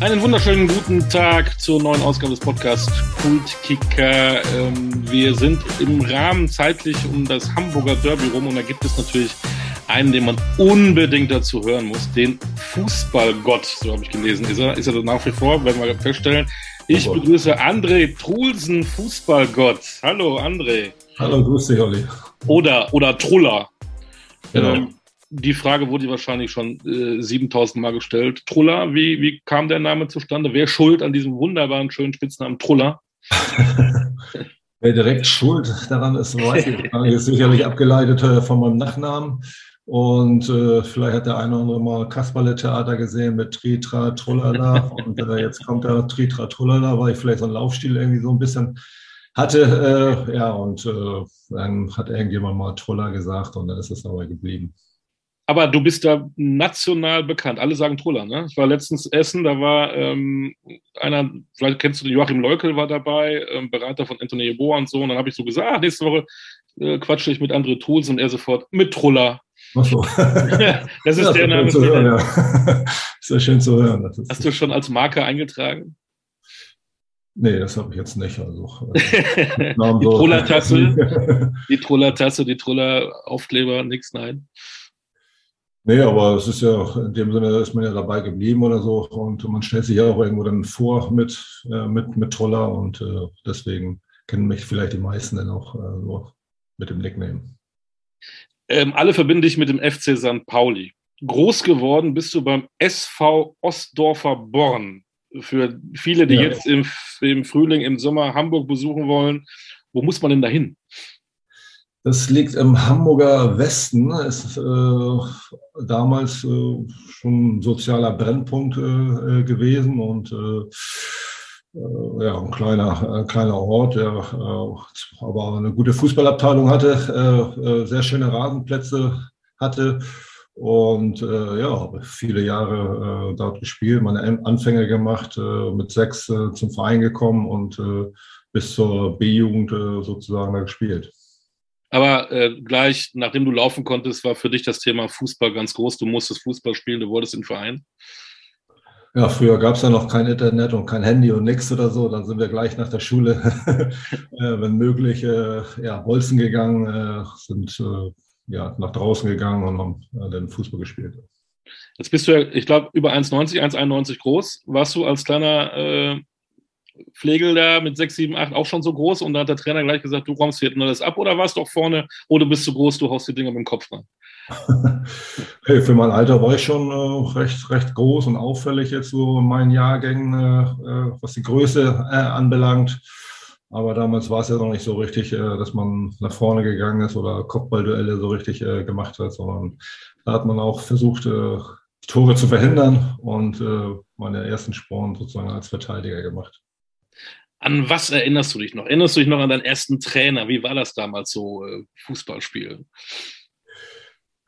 Einen wunderschönen guten Tag zur neuen Ausgabe des Podcasts Kultkicker. Ähm, wir sind im Rahmen zeitlich um das Hamburger Derby rum und da gibt es natürlich einen, den man unbedingt dazu hören muss, den Fußballgott, so habe ich gelesen. Ist er, ist er nach wie vor, werden wir feststellen. Ich oh begrüße André Trulsen, Fußballgott. Hallo André. Hallo, grüß dich, Olli. Oder, oder Truller. Genau. Ähm, die Frage wurde wahrscheinlich schon äh, 7000 Mal gestellt. Truller, wie, wie kam der Name zustande? Wer schuld an diesem wunderbaren, schönen Spitznamen Truller? Wer direkt schuld daran ist, weiß ich nicht. Ist sicherlich abgeleitet äh, von meinem Nachnamen. Und äh, vielleicht hat der eine oder andere mal Kasperle-Theater gesehen mit Tritra Trullala. Und äh, jetzt kommt da Tritra Trullala, weil ich vielleicht so einen Laufstil irgendwie so ein bisschen hatte. Äh, ja, und äh, dann hat irgendjemand mal Truller gesagt und dann ist es dabei geblieben. Aber du bist da national bekannt. Alle sagen Truller, ne? Ich war letztens essen, da war ähm, einer, vielleicht kennst du den Joachim Leukel war dabei, ähm, Berater von Anthony Yeboah und so. Und dann habe ich so gesagt, ah, nächste Woche äh, quatsche ich mit André Tools und er sofort mit Truller. Ach so. das ist ja, der Name. Zu hören, ja. Sehr schön zu hören. Hast du schon als Marke eingetragen? Nee, das habe ich jetzt nicht. Also, äh, die Truller-Tasse, die Truller-Tasse, die Truller-Aufkleber, nichts, nein. Nee, aber es ist ja, in dem Sinne ist man ja dabei geblieben oder so und man stellt sich ja auch irgendwo dann vor mit, äh, mit, mit Troller und äh, deswegen kennen mich vielleicht die meisten dann auch äh, so mit dem Nickname. Ähm, alle verbinden dich mit dem FC St. Pauli. Groß geworden bist du beim SV Ostdorfer Born. Für viele, die ja. jetzt im, im Frühling, im Sommer Hamburg besuchen wollen, wo muss man denn dahin? Das liegt im Hamburger Westen, ist äh, damals äh, schon ein sozialer Brennpunkt äh, gewesen und äh, äh, ja, ein kleiner, kleiner Ort, der äh, aber eine gute Fußballabteilung hatte, sehr schöne Rasenplätze hatte und ja, viele Jahre dort gespielt, meine Anfänge gemacht, mit sechs zum Verein gekommen und bis zur B-Jugend sozusagen da gespielt. Aber äh, gleich, nachdem du laufen konntest, war für dich das Thema Fußball ganz groß. Du musstest Fußball spielen, du wolltest in den Verein. Ja, früher gab es ja noch kein Internet und kein Handy und nichts oder so. Dann sind wir gleich nach der Schule, äh, wenn möglich, äh, ja, Bolzen gegangen, äh, sind äh, ja, nach draußen gegangen und haben äh, dann Fußball gespielt. Jetzt bist du ja, ich glaube, über 1,90, 1,91 groß. Warst du als kleiner äh, Pflegel da mit 6, 7, 8 auch schon so groß und da hat der Trainer gleich gesagt, du räumst hier das ab oder warst du auch vorne, oder bist du groß, du haust die Dinger mit dem Kopf rein? hey, für mein Alter war ich schon äh, recht, recht groß und auffällig jetzt so in meinen Jahrgängen, äh, äh was die Größe äh, anbelangt. Aber damals war es ja noch nicht so richtig, äh, dass man nach vorne gegangen ist oder Kopfballduelle so richtig äh, gemacht hat, sondern da hat man auch versucht, Tore zu verhindern und meine ersten Sporen sozusagen als Verteidiger gemacht. An was erinnerst du dich noch? Erinnerst du dich noch an deinen ersten Trainer? Wie war das damals so, äh, Fußballspielen?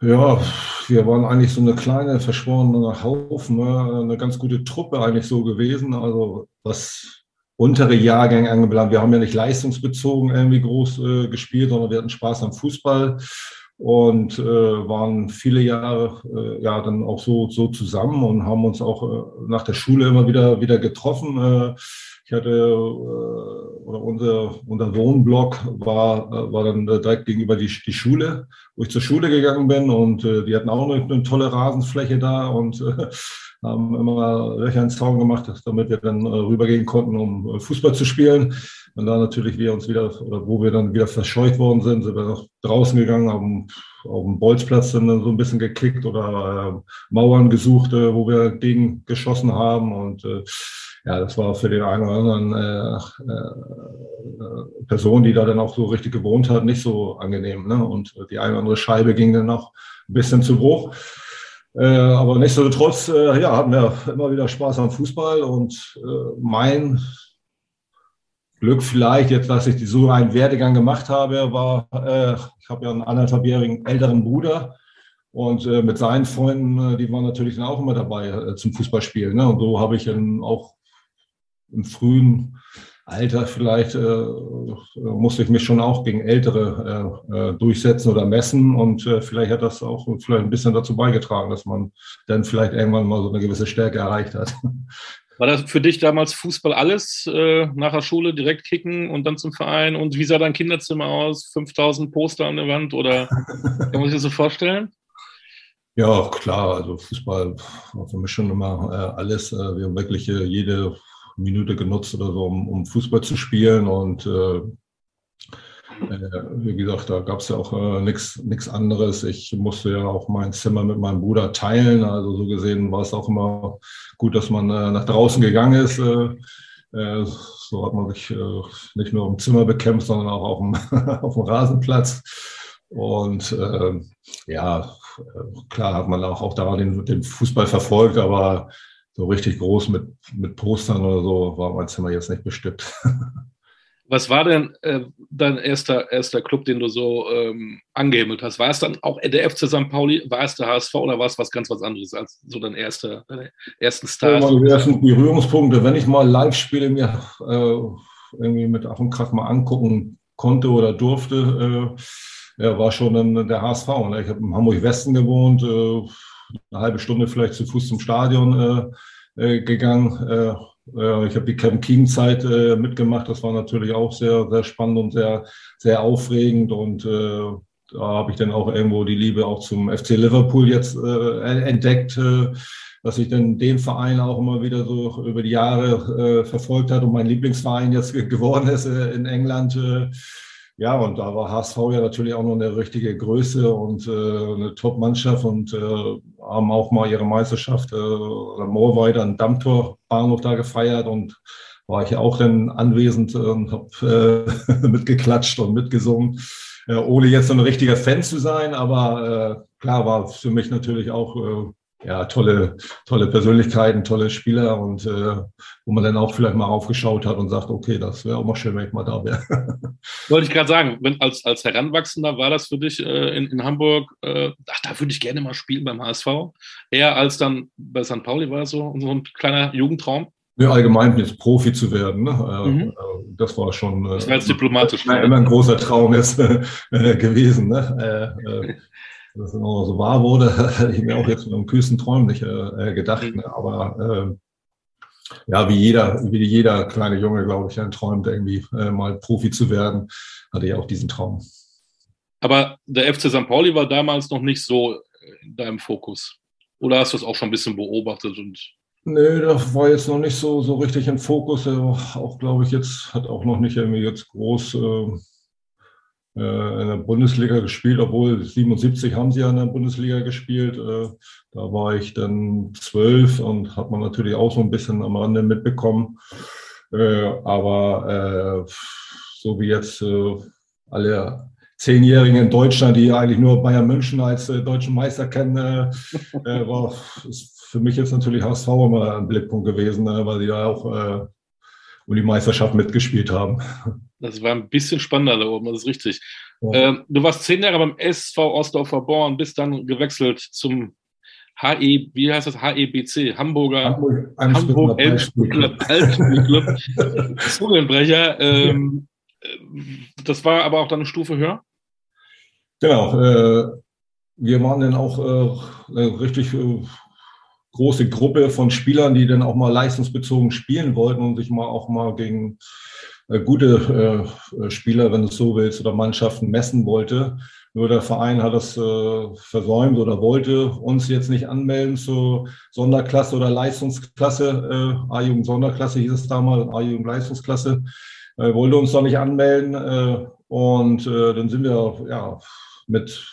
Ja, wir waren eigentlich so eine kleine, verschworene Haufen, ne? eine ganz gute Truppe eigentlich so gewesen. Also was untere Jahrgänge angebelangt. Wir haben ja nicht leistungsbezogen irgendwie groß äh, gespielt, sondern wir hatten Spaß am Fußball und äh, waren viele Jahre äh, ja dann auch so, so zusammen und haben uns auch äh, nach der Schule immer wieder, wieder getroffen. Äh, ich hatte, äh, oder unser, unser Wohnblock war, äh, war dann direkt gegenüber die, die Schule, wo ich zur Schule gegangen bin und äh, die hatten auch eine, eine tolle Rasenfläche da und äh, haben immer Löcher ins Zaun gemacht, damit wir dann äh, rübergehen konnten, um äh, Fußball zu spielen. Und dann natürlich wir uns wieder, oder wo wir dann wieder verscheucht worden sind, sind wir noch draußen gegangen, haben auf dem Bolzplatz dann so ein bisschen gekickt oder äh, Mauern gesucht, äh, wo wir gegen geschossen haben und äh, ja, das war für den einen oder anderen äh, äh, Person, die da dann auch so richtig gewohnt hat, nicht so angenehm. Ne? Und die eine oder andere Scheibe ging dann noch ein bisschen zu Bruch. Äh, aber nichtsdestotrotz, äh, ja, hatten wir immer wieder Spaß am Fußball und äh, mein Glück vielleicht, jetzt, dass ich so einen Werdegang gemacht habe, war, äh, ich habe ja einen anderthalbjährigen älteren Bruder und äh, mit seinen Freunden, äh, die waren natürlich dann auch immer dabei äh, zum Fußballspielen. Ne? Und so habe ich dann auch im frühen Alter vielleicht äh, musste ich mich schon auch gegen Ältere äh, äh, durchsetzen oder messen und äh, vielleicht hat das auch vielleicht ein bisschen dazu beigetragen, dass man dann vielleicht irgendwann mal so eine gewisse Stärke erreicht hat. War das für dich damals Fußball alles? Äh, nach der Schule direkt kicken und dann zum Verein? Und wie sah dein Kinderzimmer aus? 5000 Poster an der Wand oder kann man sich das so vorstellen? Ja, klar. Also Fußball war für mich schon immer äh, alles. Äh, wir haben wirklich äh, jede Minute genutzt oder so, um, um Fußball zu spielen. Und äh, äh, wie gesagt, da gab es ja auch äh, nichts anderes. Ich musste ja auch mein Zimmer mit meinem Bruder teilen. Also so gesehen war es auch immer gut, dass man äh, nach draußen gegangen ist. Äh, äh, so hat man sich nicht nur im Zimmer bekämpft, sondern auch auf dem, auf dem Rasenplatz. Und ja, klar hat man auch, auch daran den, den Fußball verfolgt, aber so richtig groß mit, mit Postern oder so war mein Zimmer jetzt nicht bestückt. Was war denn äh, dein erster, erster Club, den du so ähm, angehimmelt hast? War es dann auch der FC St. Pauli, war es der HSV oder war es was ganz was anderes als so dein erster, deine ersten Stars? Ja, die ersten Berührungspunkte, wenn ich mal Live-Spiele mir äh, irgendwie mit Ach und Krach mal angucken konnte oder durfte, äh, ja, war schon dann der HSV. Ne? Ich habe in Hamburg-Westen gewohnt, äh, eine halbe Stunde vielleicht zu Fuß zum Stadion äh, äh, gegangen äh, ich habe die Kevin King-Zeit äh, mitgemacht. Das war natürlich auch sehr, sehr spannend und sehr, sehr aufregend. Und äh, da habe ich dann auch irgendwo die Liebe auch zum FC Liverpool jetzt äh, entdeckt, äh, dass ich dann den Verein auch immer wieder so über die Jahre äh, verfolgt hat und mein Lieblingsverein jetzt geworden ist äh, in England. Ja, und da war HSV ja natürlich auch noch eine richtige Größe und äh, eine Top-Mannschaft und äh, haben auch mal ihre Meisterschaft äh, Moorweide an Dammtor-Bahnhof da gefeiert und war ich ja auch dann anwesend und habe äh, mitgeklatscht und mitgesungen, äh, ohne jetzt so ein richtiger Fan zu sein, aber äh, klar war für mich natürlich auch äh, ja, tolle, tolle Persönlichkeiten, tolle Spieler und äh, wo man dann auch vielleicht mal aufgeschaut hat und sagt, okay, das wäre auch mal schön, wenn ich mal da wäre. Wollte ich gerade sagen, wenn als, als Heranwachsender war das für dich äh, in, in Hamburg, äh, ach, da würde ich gerne mal spielen beim HSV, eher als dann bei St. Pauli war das so, so ein kleiner Jugendtraum? Ja, allgemein jetzt Profi zu werden, ne? Äh, mhm. Äh, das war schon das war jetzt diplomatisch. Äh, immer ein großer Traum ist äh, gewesen. Ne? Dass es immer so wahr wurde, hätte ich mir auch jetzt mit einem kühlsten Träumen nicht äh, gedacht. Mhm. Ne? Aber äh, ja, wie jeder, wie jeder kleine Junge, glaube ich, träumt, irgendwie äh, mal Profi zu werden, hatte ich auch diesen Traum. Aber der FC St. Pauli war damals noch nicht so in deinem Fokus. Oder hast du es auch schon ein bisschen beobachtet und Nee, das war jetzt noch nicht so, so richtig im Fokus. Auch, glaube ich, jetzt hat auch noch nicht irgendwie jetzt groß äh, äh, in der Bundesliga gespielt, obwohl 77 haben sie ja in der Bundesliga gespielt. Äh, da war ich dann zwölf und hat man natürlich auch so ein bisschen am Rande mitbekommen. Äh, aber so wie jetzt alle Zehnjährigen in Deutschland, die eigentlich nur Bayern München als deutschen Meister kennen, war für mich jetzt natürlich HSV immer ein Blickpunkt gewesen, weil sie ja auch um die Meisterschaft mitgespielt haben. Das war ein bisschen spannender da oben, das ist richtig. Ja. Ähm, du warst zehn Jahre beim SV Ostdorfer Born, bist dann gewechselt zum HE, wie heißt das? HEBC, Hamburger Hamburg, Hamburg Elbspielclub, Zungenbrecher. Ähm, das war aber auch dann eine Stufe höher? Genau. Äh, wir waren dann auch äh, richtig äh, große Gruppe von Spielern, die dann auch mal leistungsbezogen spielen wollten und sich mal auch mal gegen äh, gute äh, Spieler, wenn du es so willst, oder Mannschaften messen wollte. Nur der Verein hat das äh, versäumt oder wollte uns jetzt nicht anmelden zur Sonderklasse oder Leistungsklasse. Äh, A-Jugend Sonderklasse hieß es damals, A-Jugend Leistungsklasse. Äh, wollte uns doch nicht anmelden. Äh, und äh, dann sind wir ja mit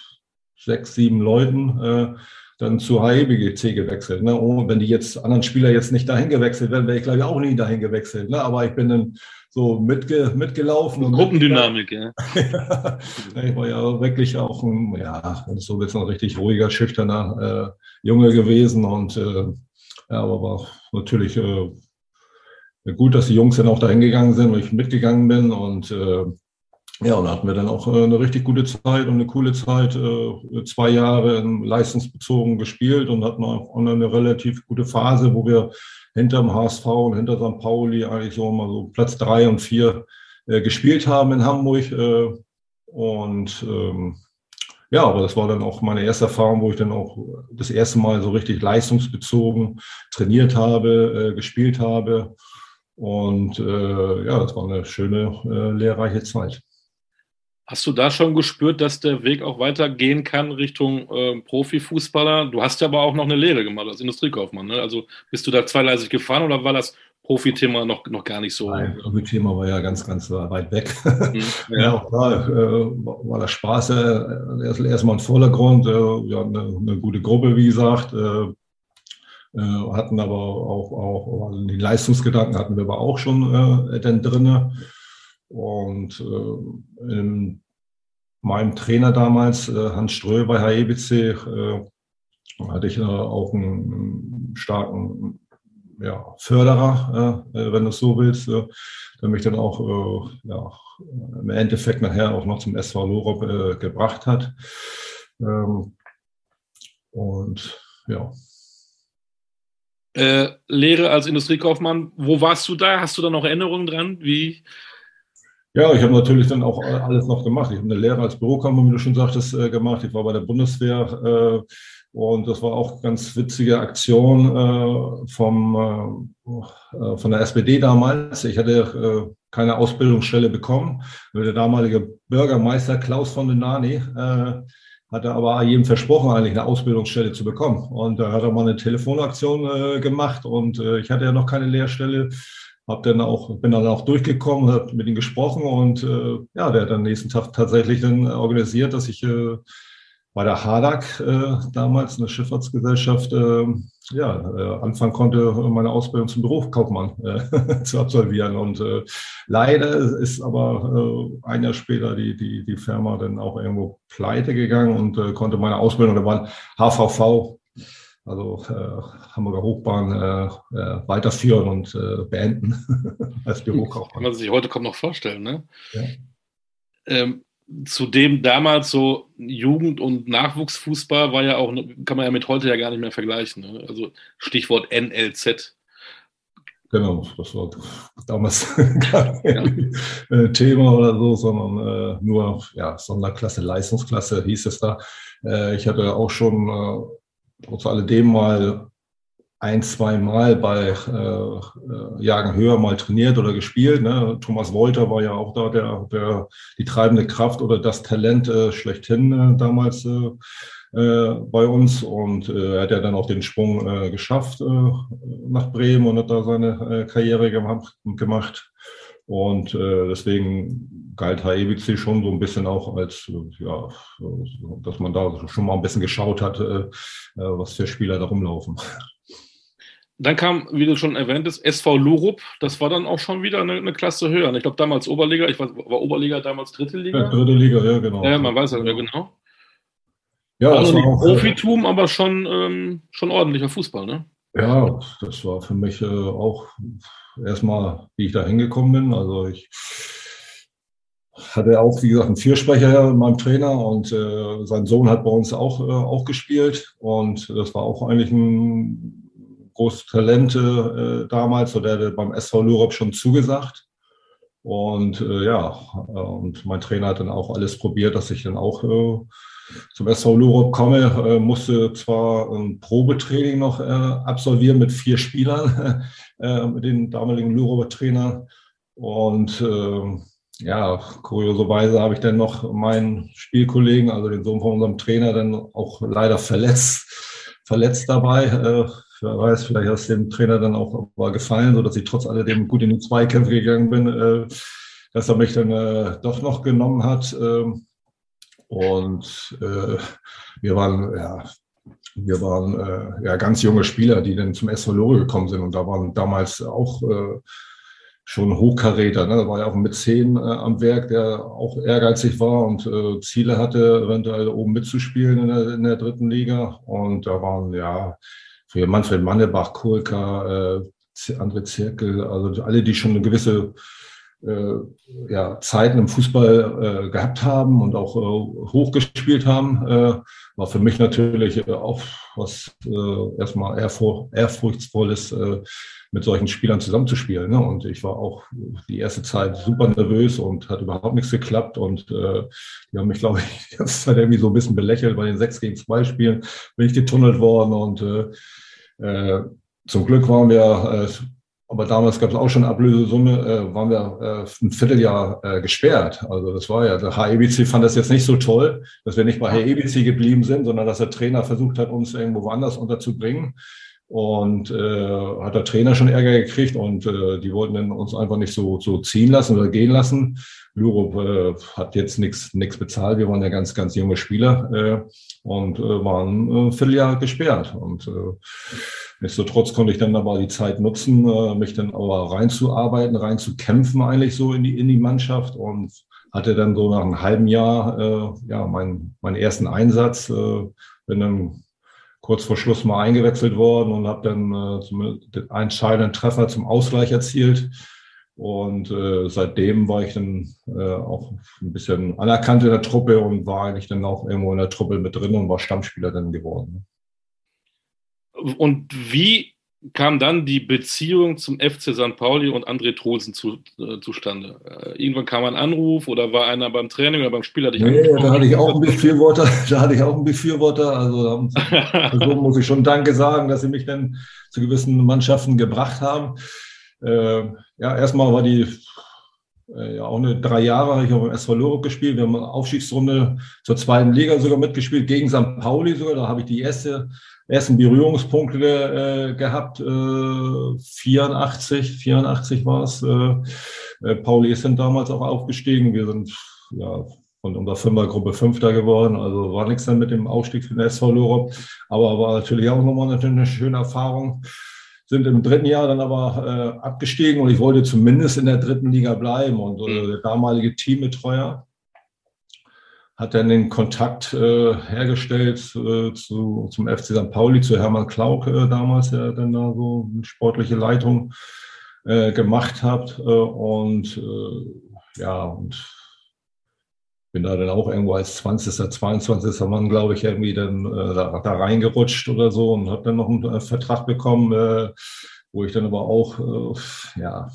sechs, sieben Leuten äh, dann zu HEBGC gewechselt. Ne? Und wenn die jetzt anderen Spieler jetzt nicht dahin gewechselt werden, wäre ich glaube ich auch nie dahin gewechselt. Ne? Aber ich bin dann so mitge mitgelaufen. Und Gruppendynamik, ja. ich war ja wirklich auch ein, ja, so jetzt ein richtig ruhiger, schüchterner äh, Junge gewesen und äh, ja, aber war natürlich äh, gut, dass die Jungs dann auch dahin gegangen sind, weil ich mitgegangen bin und äh, ja, und da hatten wir dann auch äh, eine richtig gute Zeit und eine coole Zeit, äh, zwei Jahre leistungsbezogen gespielt und hatten auch eine relativ gute Phase, wo wir hinter dem HSV und hinter St. Pauli eigentlich so mal so Platz drei und vier äh, gespielt haben in Hamburg. und ähm, ja, aber das war dann auch meine erste Erfahrung, wo ich dann auch das erste Mal so richtig leistungsbezogen trainiert habe, gespielt habe. Und äh, ja, das war eine schöne, äh, lehrreiche Zeit. Hast du da schon gespürt, dass der Weg auch weitergehen kann Richtung äh, Profifußballer? Du hast ja aber auch noch eine Lehre gemacht als Industriekaufmann. Ne? Also bist du da zweigleisig gefahren oder war das Profithema noch, noch gar nicht so? Nein, Profithema war ja ganz, ganz weit weg. Mhm, ja. ja, auch da äh, war das Spaß äh, erst, erstmal im Vordergrund. Äh, wir hatten eine, eine, gute Gruppe, wie gesagt. Äh, äh, hatten aber auch, auch also die Leistungsgedanken hatten wir aber auch schon äh, dann drinne. Und äh, in meinem Trainer damals, äh, Hans Ströhl bei HEBC, äh, hatte ich auch einen starken ja, Förderer, äh, wenn du so willst, äh, der mich dann auch äh, ja, im Endeffekt nachher auch noch zum SV Lorop äh, gebracht hat. Ähm, und ja. Äh, Lehre als Industriekaufmann, wo warst du da? Hast du da noch Erinnerungen dran? Wie, ja, ich habe natürlich dann auch alles noch gemacht. Ich habe eine Lehre als Bürokammern, wie du schon sagtest, äh, gemacht. Ich war bei der Bundeswehr äh, und das war auch ganz witzige Aktion äh, vom, von der SPD damals. Ich hatte keine Ausbildungsstelle bekommen. Der damalige Bürgermeister Klaus von den Nani hatte aber jedem versprochen, eigentlich eine Ausbildungsstelle zu bekommen. Und da hat er mal eine Telefonaktion gemacht und ich hatte ja noch keine Lehrstelle hab dann auch, bin dann auch durchgekommen, habe mit ihm gesprochen und äh, ja, der hat dann nächsten Tag tatsächlich dann organisiert, dass ich äh, bei der Hadak äh, damals eine Schifffahrtsgesellschaft äh, ja, äh, anfangen konnte, meine Ausbildung zum Berufskaufmann äh, zu absolvieren. Und äh, leider ist aber äh, ein Jahr später die, die, die Firma dann auch irgendwo pleite gegangen und äh, konnte meine Ausbildung, da waren HVV, also äh, Hamburger Hochbahn äh, äh, weiterführen und äh, beenden als Bürokaufmann. Kann man sich heute kaum noch vorstellen, ne? Ja. Ähm, zudem damals so Jugend- und Nachwuchsfußball war ja auch, kann man ja mit heute ja gar nicht mehr vergleichen. Ne? Also Stichwort NLZ. Genau, das war damals kein ja. Äh, Thema oder so, sondern äh, nur ja, Sonderklasse, Leistungsklasse hieß es da. Ich hatte auch schon trotz alledem mal ein, zwei Mal bei äh, äh, Jagen höher mal trainiert oder gespielt. Ne? Thomas Wolter war ja auch da der, der die treibende Kraft oder das Talent äh, schlechthin äh, damals äh, äh, bei uns und äh, er hat ja dann auch den Sprung äh, geschafft äh, nach Bremen und hat da seine äh, Karriere gemacht. gemacht. Und äh, deswegen galt HEBC schon so ein bisschen auch als, ja, dass man da schon mal ein bisschen geschaut hat, äh, äh was für Spieler da rumlaufen. Dann kam, wie du schon erwähnt hast, SV Lurup. Das war dann auch schon wieder eine, eine Klasse höher. Ich glaube, damals Oberliga. Ich weiß, war Oberliga damals dritte Liga? Ja, dritte Liga, ja, genau. Ja, man weiß ja, ja genau. Ja, also nicht auch, Profitum, aber schon, ähm, schon ordentlicher Fußball, ne? Ja, das war für mich äh, auch erstmal, wie ich da hingekommen bin. Also ich hatte auch, wie gesagt, einen Viersprecher in meinem Trainer und äh, sein Sohn hat bei uns auch, äh, auch gespielt. Und das war auch eigentlich ein großes Talent äh, damals, so der hat beim SV Lurop schon zugesagt. Und äh, ja, und mein Trainer hat dann auch alles probiert, dass ich dann auch äh, zum SV Lurop komme, äh, musste zwar ein Probetraining noch äh, absolvieren mit vier Spielern, äh, mit den damaligen Luroper Trainern. Und äh, ja, kurioserweise habe ich dann noch meinen Spielkollegen, also den Sohn von unserem Trainer, dann auch leider verletzt, verletzt dabei. Äh, wer weiß, vielleicht hat es dem Trainer dann auch mal gefallen, sodass ich trotz alledem gut in die Zweikämpfe gegangen bin, äh, dass er mich dann äh, doch noch genommen hat. Ähm, und äh, wir waren, ja, wir waren äh, ja ganz junge Spieler, die dann zum SV Lore gekommen sind. Und da waren damals auch äh, schon Hochkaräter. Ne? Da war ja auch ein Mäzen äh, am Werk, der auch ehrgeizig war und äh, Ziele hatte, eventuell oben mitzuspielen in der, in der dritten Liga. Und da waren ja für Manfred Mannebach, Kohlka, äh, André Zirkel, also alle, die schon eine gewisse ja, Zeiten im Fußball äh, gehabt haben und auch äh, hochgespielt haben, äh, war für mich natürlich äh, auch was äh, erstmal ehrfur ehrfurchtsvolles, äh, mit solchen Spielern zusammenzuspielen. Ne? Und ich war auch die erste Zeit super nervös und hat überhaupt nichts geklappt. Und äh, die haben mich, glaube ich, die ganze Zeit irgendwie so ein bisschen belächelt bei den 6 gegen 2 Spielen, bin ich getunnelt worden. Und äh, äh, zum Glück waren wir äh, aber damals gab es auch schon Ablösesumme, äh, waren wir äh, ein Vierteljahr äh, gesperrt. Also das war ja, der HEBC fand das jetzt nicht so toll, dass wir nicht bei HEBC geblieben sind, sondern dass der Trainer versucht hat, uns irgendwo woanders unterzubringen. Und äh, hat der Trainer schon Ärger gekriegt und äh, die wollten uns einfach nicht so, so ziehen lassen oder gehen lassen. Lurup äh, hat jetzt nichts nichts bezahlt. Wir waren ja ganz, ganz junge Spieler äh, und äh, waren äh, ein Vierteljahr gesperrt. Und äh, Nichtsdestotrotz konnte ich dann aber die Zeit nutzen, äh, mich dann aber reinzuarbeiten, reinzukämpfen eigentlich so in die, in die Mannschaft und hatte dann so nach einem halben Jahr äh, ja meinen, meinen ersten Einsatz, äh, bin dann kurz vor Schluss mal eingewechselt worden und habe dann äh, den entscheidenden Treffer zum Ausgleich erzielt. Und äh, seitdem war ich dann äh, auch ein bisschen anerkannt in der Truppe und war eigentlich dann auch irgendwo in der Truppe mit drin und war Stammspieler dann geworden. Und wie kam dann die Beziehung zum FC St. Pauli und André Troelsen zu, äh, zustande? Äh, irgendwann kam ein Anruf oder war einer beim Training oder beim Spieler dich Nee, da hatte ich auch einen Befürworter, da hatte ich auch einen Befürworter. Also so muss ich schon Danke sagen, dass sie mich dann zu gewissen Mannschaften gebracht haben. Äh, ja, erstmal war die ja auch eine drei Jahre habe ich auch im SV Lorup gespielt. Wir haben eine Aufstiegsrunde zur zweiten Liga sogar mitgespielt, gegen St. Pauli sogar. Da habe ich die erste ersten Berührungspunkte äh, gehabt. Äh, 84, 84 war es. Äh, Pauli ist dann damals auch aufgestiegen. Wir sind ja von unserer Fünfergruppe Fünfter geworden. Also war nichts dann mit dem Aufstieg für den SV Lorop. Aber war natürlich auch nochmal eine, eine schöne Erfahrung. Sind im dritten Jahr dann aber äh, abgestiegen und ich wollte zumindest in der dritten Liga bleiben. Und äh, der damalige Teambetreuer, hat dann den Kontakt äh, hergestellt äh, zu, zum FC St. Pauli, zu Hermann Klauk äh, damals, der dann da so eine sportliche Leitung äh, gemacht hat. Äh, und äh, ja, und bin da dann auch irgendwo als 20., 22. Mann, glaube ich, irgendwie dann äh, da, da reingerutscht oder so und habe dann noch einen äh, Vertrag bekommen, äh, wo ich dann aber auch, äh, ja,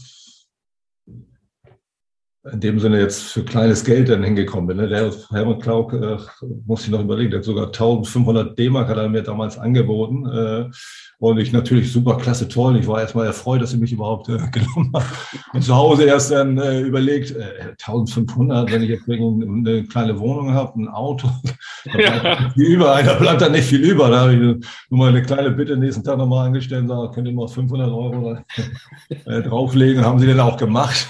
in dem Sinne jetzt für kleines Geld dann hingekommen bin. Ne? Der Helmut Klauk, äh, muss ich noch überlegen, der hat sogar 1500 D-Mark hat er mir damals angeboten. Äh, und ich natürlich super klasse, toll. Ich war erstmal erfreut, dass sie mich überhaupt äh, genommen haben. Und zu Hause erst dann äh, überlegt, äh, 1500, wenn ich jetzt eine kleine Wohnung habe, ein Auto, da bleibt ja. viel über, da bleibt da nicht viel über. Da habe ich nur mal eine kleine Bitte nächsten Tag nochmal angestellt und gesagt, könnt ihr mal 500 Euro äh, drauflegen. Haben sie dann auch gemacht.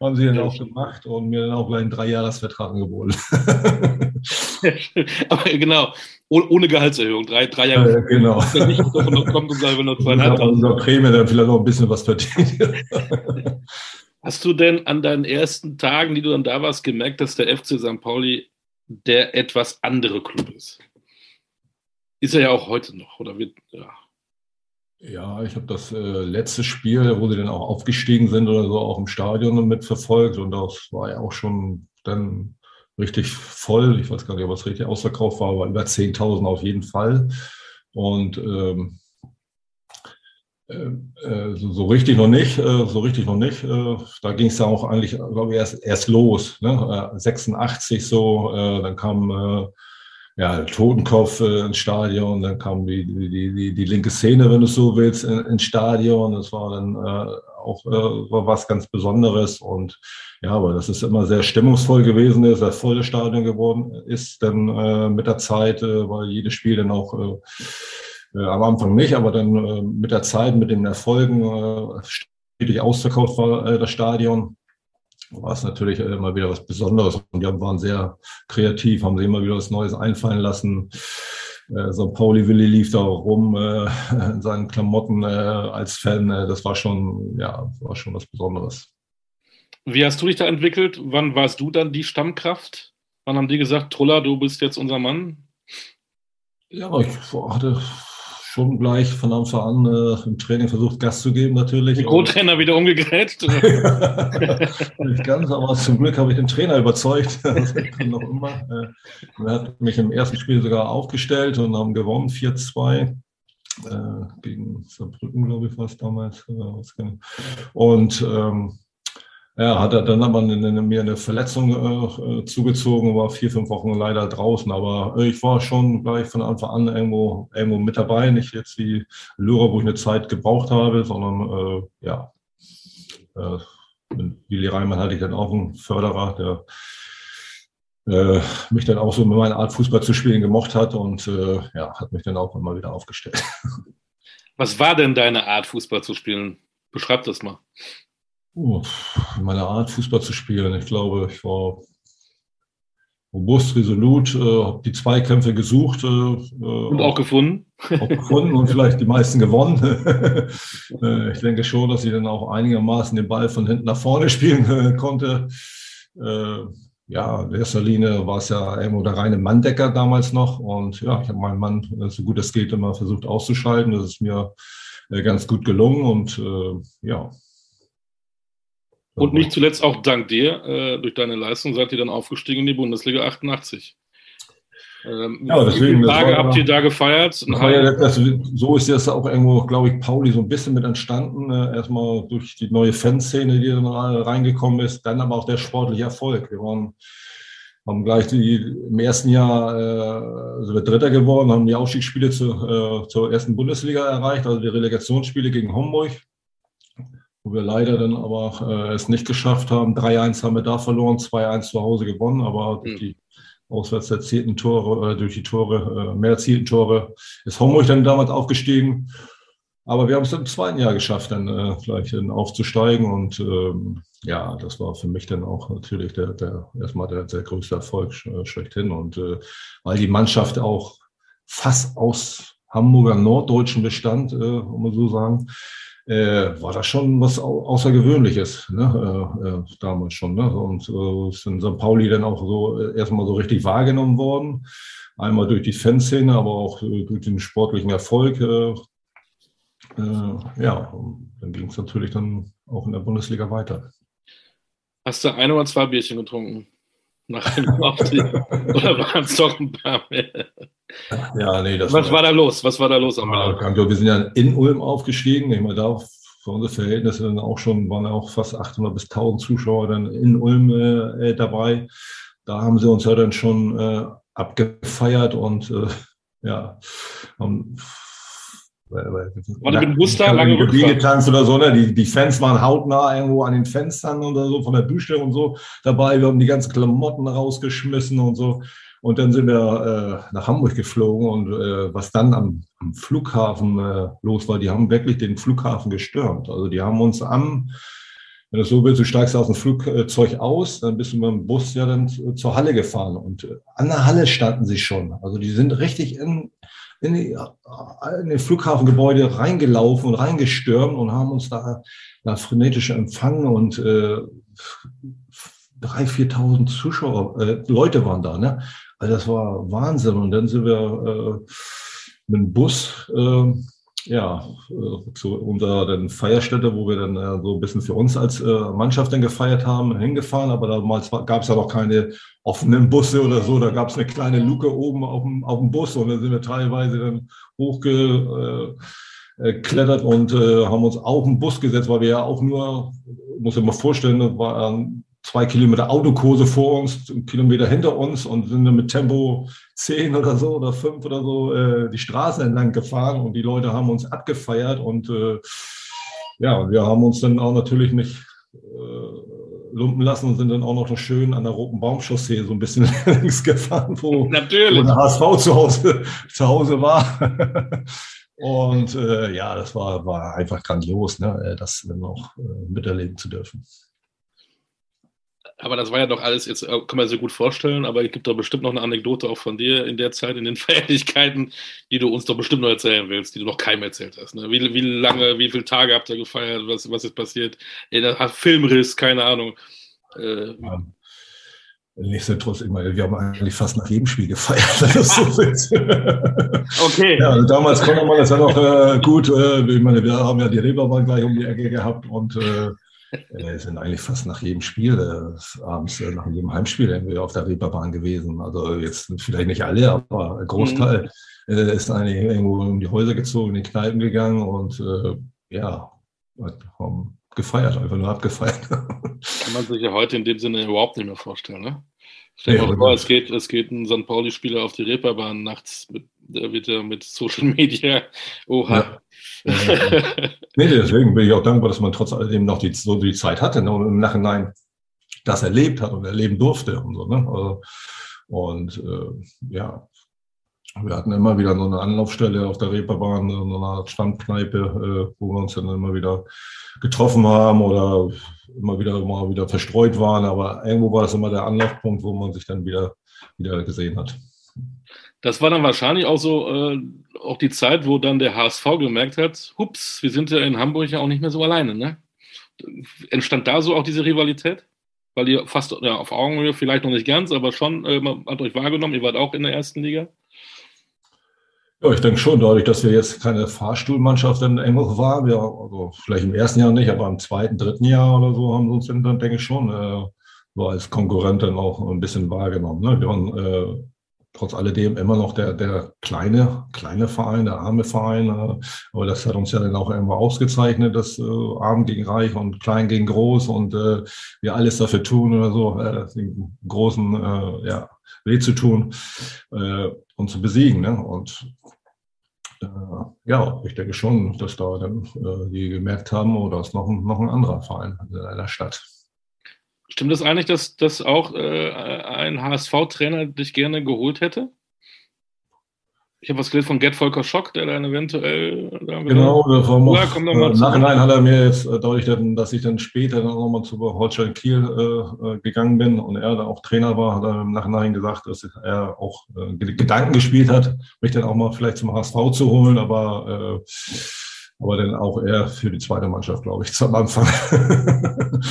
haben sie dann auch gemacht und mir dann auch gleich einen Dreijahresvertrag angeboten. Aber genau, ohne Gehaltserhöhung. Drei, drei Jahre. Ja, genau. Nicht kommt und wenn noch zweieinhalb Unser Prämie dann vielleicht noch ein bisschen was verdient. Hast du denn an deinen ersten Tagen, die du dann da warst, gemerkt, dass der FC St. Pauli der etwas andere Club ist? Ist er ja auch heute noch, oder wird, ja. Ja, ich habe das äh, letzte Spiel, wo sie dann auch aufgestiegen sind oder so, auch im Stadion mitverfolgt und das war ja auch schon dann richtig voll. Ich weiß gar nicht, ob es richtig ausverkauft war, aber über 10.000 auf jeden Fall. Und ähm, äh, äh, so, so, richtig noch nicht, äh, so richtig noch nicht. Äh, da ging es ja auch eigentlich, glaube ich, erst, erst los. Ne? 86 äh, so, äh, dann kam ja, Totenkopf ins Stadion, dann kam die, die, die, die linke Szene, wenn du so willst, ins Stadion. Das war dann auch war was ganz Besonderes und ja, aber das ist immer sehr stimmungsvoll gewesen, ist sehr volles Stadion geworden ist, dann äh, mit der Zeit, äh, weil jedes Spiel dann auch äh, äh, am Anfang nicht, aber dann äh, mit der Zeit, mit den Erfolgen äh, stetig ausverkauft war äh, das Stadion war es natürlich immer wieder was Besonderes. Und die waren sehr kreativ, haben sich immer wieder was Neues einfallen lassen. Äh, St. Pauli Willi lief da rum äh, in seinen Klamotten äh, als Fan. Das war schon, ja, war schon was Besonderes. Wie hast du dich da entwickelt? Wann warst du dann die Stammkraft? Wann haben die gesagt, Truller, du bist jetzt unser Mann? Ja, ich hatte schon gleich von Anfang an äh, im Training versucht, Gas zu geben natürlich. Den Co-Trainer wieder umgegrätscht? Nicht ganz, aber zum Glück habe ich den Trainer überzeugt. Das noch immer. Äh, er hat mich im ersten Spiel sogar aufgestellt und haben gewonnen, 4-2 äh, gegen Saarbrücken, glaube ich, war es damals. Und ähm, ja, hat er dann aber mir eine Verletzung äh, zugezogen, war vier, fünf Wochen leider draußen. Aber äh, ich war schon gleich von Anfang an irgendwo, irgendwo mit dabei. Nicht jetzt wie Lyra, wo ich eine Zeit gebraucht habe, sondern äh, ja, äh, mit Willi Reimann hatte ich dann auch einen Förderer, der äh, mich dann auch so mit meiner Art Fußball zu spielen gemocht hat und äh, ja, hat mich dann auch immer wieder aufgestellt. Was war denn deine Art Fußball zu spielen? Beschreib das mal. Oh, meine Art, Fußball zu spielen. Ich glaube, ich war robust, resolut, äh, habe die Zweikämpfe gesucht. Äh, und auch gefunden. Auch gefunden und vielleicht die meisten gewonnen. äh, ich denke schon, dass ich dann auch einigermaßen den Ball von hinten nach vorne spielen äh, konnte. Äh, ja, in erster Linie war es ja irgendwo der reine Manndecker damals noch. Und ja, ich habe meinen Mann, äh, so gut es geht, immer versucht auszuschalten. Das ist mir ganz gut gelungen und ja, und nicht zuletzt auch dank dir, äh, durch deine Leistung, seid ihr dann aufgestiegen in die Bundesliga 88. Ähm, ja, deswegen, Tage habt ihr da gefeiert? Ja, das, so ist das auch irgendwo, glaube ich, Pauli so ein bisschen mit entstanden. Äh, erstmal durch die neue Fanszene, die dann reingekommen ist, dann aber auch der sportliche Erfolg. Wir waren, haben gleich die, im ersten Jahr äh, sind wir Dritter geworden, haben die Aufstiegsspiele zu, äh, zur ersten Bundesliga erreicht, also die Relegationsspiele gegen Homburg wo wir leider dann aber äh, es nicht geschafft haben. 3-1 haben wir da verloren, 2-1 zu Hause gewonnen, aber durch mhm. die auswärts erzielten Tore, äh, durch die Tore, äh, mehr erzielten Tore, ist Homburg dann damals aufgestiegen. Aber wir haben es im zweiten Jahr geschafft, dann äh, gleich dann aufzusteigen. Und ähm, ja, das war für mich dann auch natürlich der, der erstmal der, der größte Erfolg äh, schlechthin. Und äh, weil die Mannschaft auch fast aus Hamburger Norddeutschen bestand, äh, um mal so sagen, äh, war das schon was Außergewöhnliches, ne? äh, äh, damals schon. Ne? Und äh, ist in St. Pauli dann auch so äh, erstmal so richtig wahrgenommen worden. Einmal durch die Fanszene, aber auch äh, durch den sportlichen Erfolg. Äh, ja, dann ging es natürlich dann auch in der Bundesliga weiter. Hast du ein oder zwei Bierchen getrunken? Nach dem Oder waren es doch ein paar mehr? Ja, nee, das Was war, war da los? Was war da los am ja, Wir sind ja in Ulm aufgestiegen. Ich meine, da für unsere Verhältnisse dann auch schon, waren auch fast 800 bis 1000 Zuschauer dann in Ulm äh, äh, dabei. Da haben sie uns ja dann schon äh, abgefeiert und äh, ja, haben war mit dem Muster lange getanzt oder so, ne? Die, die Fans waren hautnah irgendwo an den Fenstern oder so, von der Dusche und so dabei. Wir haben die ganzen Klamotten rausgeschmissen und so. Und dann sind wir äh, nach Hamburg geflogen und äh, was dann am, am Flughafen äh, los war, die haben wirklich den Flughafen gestürmt. Also die haben uns am, wenn du so willst, du steigst aus dem Flugzeug aus, dann bist du mit dem Bus ja dann zur Halle gefahren und an der Halle standen sie schon. Also die sind richtig in, in, die, in die Flughafengebäude reingelaufen und reingestürmt und haben uns da, da frenetisch empfangen und äh, 3.000, 4.000 Zuschauer, äh, Leute waren da. Ne? Also das war Wahnsinn. Und dann sind wir äh, mit dem Bus, äh, ja, zu unserer dann Feierstätte, wo wir dann äh, so ein bisschen für uns als äh, Mannschaft dann gefeiert haben, hingefahren. Aber damals gab es ja noch keine offenen Busse oder so. Da gab es eine kleine Luke oben auf dem, auf dem Bus und dann sind wir teilweise dann hochgeklettert äh, und haben uns auf den Bus gesetzt, weil wir ja auch nur, muss ich mal vorstellen, waren zwei Kilometer Autokurse vor uns, einen Kilometer hinter uns und sind dann mit Tempo zehn oder so oder fünf oder so äh, die Straße entlang gefahren und die Leute haben uns abgefeiert und äh, ja, wir haben uns dann auch natürlich nicht äh, lumpen lassen und sind dann auch noch so schön an der Roten Baumchaussee so ein bisschen längs gefahren, wo, natürlich. wo der HSV zu Hause, zu Hause war. und äh, ja, das war, war einfach grandios, ne, das dann auch äh, miterleben zu dürfen. Aber das war ja doch alles, jetzt äh, kann man sich gut vorstellen, aber es gibt doch bestimmt noch eine Anekdote auch von dir in der Zeit, in den Feierlichkeiten, die du uns doch bestimmt noch erzählen willst, die du noch keinem erzählt hast. Ne? Wie, wie lange, wie viele Tage habt ihr gefeiert, was, was ist passiert? In der Filmriss, keine Ahnung. Äh, ja. Nichtsdestotrotz, ich meine, wir haben eigentlich fast nach jedem Spiel gefeiert. Das so okay. Ja, also damals konnte man das ja noch äh, gut. Äh, ich meine, wir haben ja die Reeperbahn gleich um die Ecke gehabt und äh, wir sind eigentlich fast nach jedem Spiel, äh, abends äh, nach jedem Heimspiel irgendwie auf der Reeperbahn gewesen. Also jetzt vielleicht nicht alle, aber ein Großteil mhm. äh, ist eigentlich irgendwo um die Häuser gezogen, in die Kneipen gegangen und äh, ja, haben gefeiert, einfach nur abgefeiert. Kann man sich ja heute in dem Sinne überhaupt nicht mehr vorstellen, ne? Stell dir mal vor, es geht, es geht ein St. Pauli-Spieler auf die Reeperbahn nachts, mit, da wird er mit Social Media, oha. Ja. nee, deswegen bin ich auch dankbar, dass man trotz alledem noch die, so die Zeit hatte ne, und im Nachhinein das erlebt hat und erleben durfte und so. Ne? Also, und äh, ja, wir hatten immer wieder so eine Anlaufstelle auf der Reeperbahn, so eine Art Stammkneipe, äh, wo wir uns dann immer wieder getroffen haben oder immer wieder mal wieder verstreut waren. Aber irgendwo war das immer der Anlaufpunkt, wo man sich dann wieder, wieder gesehen hat. Das war dann wahrscheinlich auch so äh, auch die Zeit, wo dann der HSV gemerkt hat, hups, wir sind ja in Hamburg ja auch nicht mehr so alleine. Ne? Entstand da so auch diese Rivalität? Weil ihr fast ja, auf Augenhöhe, vielleicht noch nicht ganz, aber schon, äh, man hat euch wahrgenommen, ihr wart auch in der ersten Liga? Ja, ich denke schon, dadurch, dass wir jetzt keine Fahrstuhlmannschaft in Engel waren, wir, also vielleicht im ersten Jahr nicht, aber im zweiten, dritten Jahr oder so haben wir uns dann, denke ich, schon äh, so als Konkurrent dann auch ein bisschen wahrgenommen. Ne? Wir waren äh, trotz alledem immer noch der, der kleine, kleine Verein, der arme Verein. Äh, aber das hat uns ja dann auch irgendwo ausgezeichnet, dass äh, arm gegen reich und klein gegen groß und äh, wir alles dafür tun oder so, äh, den großen äh, ja, weh zu tun äh, und zu besiegen. Ne? Und äh, ja, ich denke schon, dass da dann äh, die gemerkt haben, oder ist noch ein, noch ein anderer Verein in der Stadt. Stimmt das eigentlich, dass, dass auch äh, ein HSV-Trainer dich gerne geholt hätte? Ich habe was gelesen von Gerd Volker Schock, der dann eventuell. Da genau, war noch, ja, komm äh, Im Nachhinein hat er mir jetzt äh, dadurch, dass ich dann später dann auch nochmal zu Holstein Kiel äh, äh, gegangen bin und er da auch Trainer war, hat er im Nachhinein gesagt, dass er auch äh, Gedanken gespielt hat, mich dann auch mal vielleicht zum HSV zu holen, aber äh, aber dann auch eher für die zweite Mannschaft, glaube ich, zum Anfang.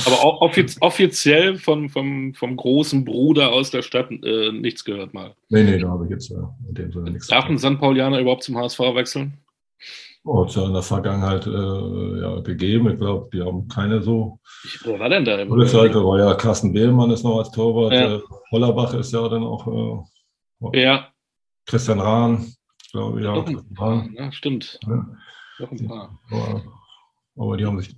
aber auch offiz offiziell von, vom, vom großen Bruder aus der Stadt äh, nichts gehört mal. Nee, nee, da habe ich jetzt äh, in dem Sinne nichts Darf ein St. Paulianer überhaupt zum HSV wechseln? Oh, hat es ja in der Vergangenheit äh, ja, gegeben. Ich glaube, die haben keine so. Wer war denn da? Seite war ja Carsten Behlmann ist noch als Torwart. Ja. Äh, Hollerbach ist ja dann auch. Äh, ja. Christian Rahn, glaube ich. Ja, ja, ja, stimmt. Ja. Doch ein paar. Aber, aber die haben sich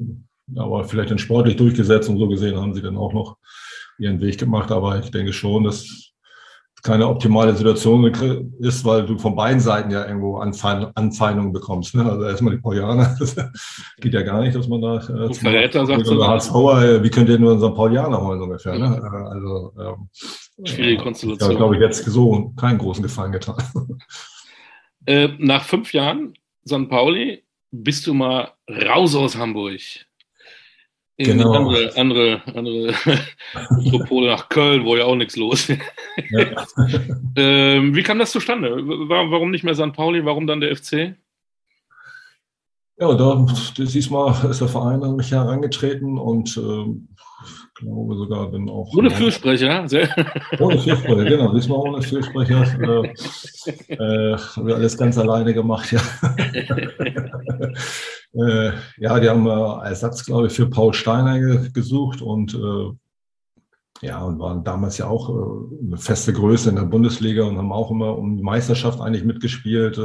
aber vielleicht dann sportlich durchgesetzt und so gesehen haben sie dann auch noch ihren Weg gemacht. Aber ich denke schon, dass keine optimale Situation ist, weil du von beiden Seiten ja irgendwo Anfeindungen bekommst. Ne? Also erstmal die Paulianer, das geht ja gar nicht, dass man da äh, zum Verräter sagt so HSVer, äh, wie könnt ihr nur einen St. Paulianer holen so ungefähr. Ne? Also ähm, schwierige Konstellation. Ich glaube ich jetzt so keinen großen Gefallen getan. Äh, nach fünf Jahren St. Pauli bist du mal raus aus Hamburg. In genau. andere, andere, andere Metropole nach Köln, wo ja auch nichts los ist. Ja. ähm, wie kam das zustande? Warum nicht mehr St. Pauli? Warum dann der FC? Ja, da diesmal ist der Verein an mich herangetreten und ähm, glaube sogar bin auch. Ohne Fürsprecher, sehr. Ohne Fürsprecher, genau. Diesmal ohne Fürsprecher. Äh, äh, haben wir alles ganz alleine gemacht, ja. äh, ja, die haben äh, Ersatz, glaube ich, für Paul Steiner gesucht und äh, ja, und waren damals ja auch äh, eine feste Größe in der Bundesliga und haben auch immer um die Meisterschaft eigentlich mitgespielt.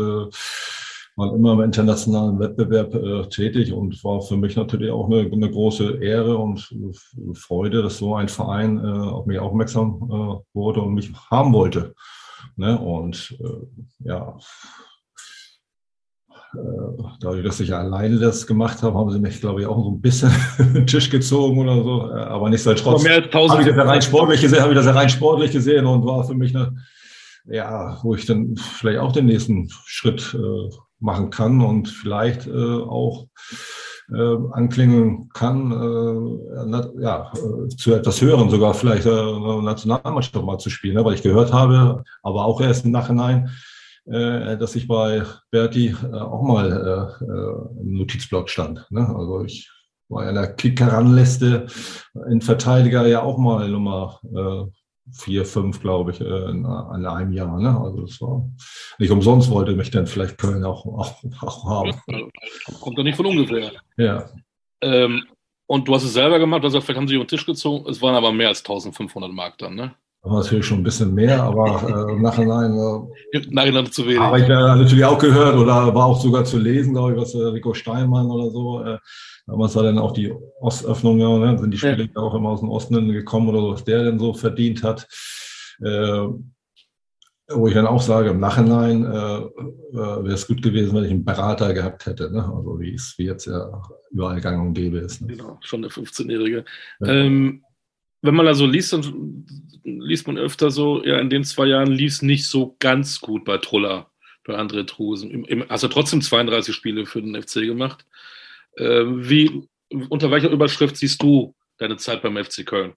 Waren immer im internationalen Wettbewerb äh, tätig und war für mich natürlich auch eine, eine große Ehre und Freude, dass so ein Verein äh, auf mich aufmerksam äh, wurde und mich haben wollte. Ne? Und äh, ja, äh, dadurch, dass ich alleine das gemacht habe, haben sie mich, glaube ich, auch so ein bisschen den Tisch gezogen oder so. Aber nicht seit trotz. Habe ich das ja rein sportlich gesehen, habe ich das ja rein sportlich gesehen und war für mich eine, ja, wo ich dann vielleicht auch den nächsten Schritt äh, machen kann und vielleicht äh, auch äh, anklingen kann, äh, ja, äh, zu etwas hören, sogar vielleicht äh, Nationalmannschaft mal zu spielen, ne? weil ich gehört habe, aber auch erst im Nachhinein, äh, dass ich bei Berti äh, auch mal äh, äh, im Notizblock stand. Ne? Also ich war ja in der Kick-Heranliste in Verteidiger ja auch mal Nummer äh, vier, fünf, glaube ich, äh, in, in einem Jahr. Ne? Also das war nicht umsonst wollte mich dann vielleicht Köln auch, auch, auch haben. Kommt doch nicht von ungefähr. Ja. Ähm, und du hast es selber gemacht, also vielleicht haben sie über den Tisch gezogen, es waren aber mehr als 1500 Mark dann, ne? Das war natürlich schon ein bisschen mehr, aber äh, im Nachhinein, äh, Nachhinein zu wenig. Habe ich ja natürlich auch gehört oder war auch sogar zu lesen, glaube ich, was äh, Rico Steinmann oder so. Äh, damals war dann auch die Ostöffnung, ja, ne, sind die Spiele ja. auch immer aus dem Osten gekommen oder so, was der denn so verdient hat. Äh, wo ich dann auch sage, im Nachhinein äh, äh, wäre es gut gewesen, wenn ich einen Berater gehabt hätte. Ne? Also wie es wie jetzt ja überall gang und gäbe ist. Ne? Genau, schon der 15-Jährige. Ja. Ähm, wenn man da so liest, dann liest man öfter so, ja, in den zwei Jahren lief es nicht so ganz gut bei Truller, bei André Trusen. Hast du trotzdem 32 Spiele für den FC gemacht. Äh, wie, unter welcher Überschrift siehst du deine Zeit beim FC Köln?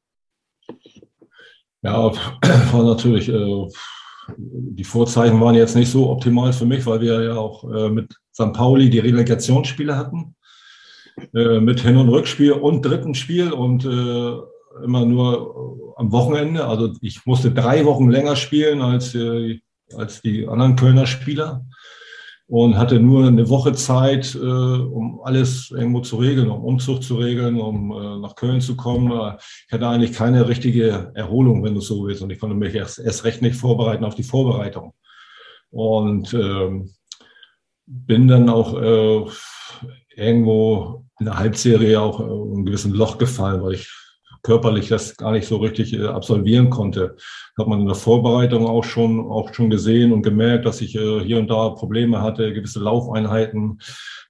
Ja, war natürlich, äh, die Vorzeichen waren jetzt nicht so optimal für mich, weil wir ja auch äh, mit St. Pauli die Relegationsspiele hatten. Äh, mit Hin- und Rückspiel und dritten Spiel und äh, immer nur am Wochenende. Also ich musste drei Wochen länger spielen als, äh, als die anderen Kölner Spieler und hatte nur eine Woche Zeit, äh, um alles irgendwo zu regeln, um Umzug zu regeln, um äh, nach Köln zu kommen. Ich hatte eigentlich keine richtige Erholung, wenn du so willst. Und ich konnte mich erst, erst recht nicht vorbereiten auf die Vorbereitung. Und ähm, bin dann auch äh, irgendwo in der Halbserie auch in ein gewissen Loch gefallen, weil ich körperlich das gar nicht so richtig äh, absolvieren konnte. Hat man in der Vorbereitung auch schon, auch schon gesehen und gemerkt, dass ich äh, hier und da Probleme hatte, gewisse Laufeinheiten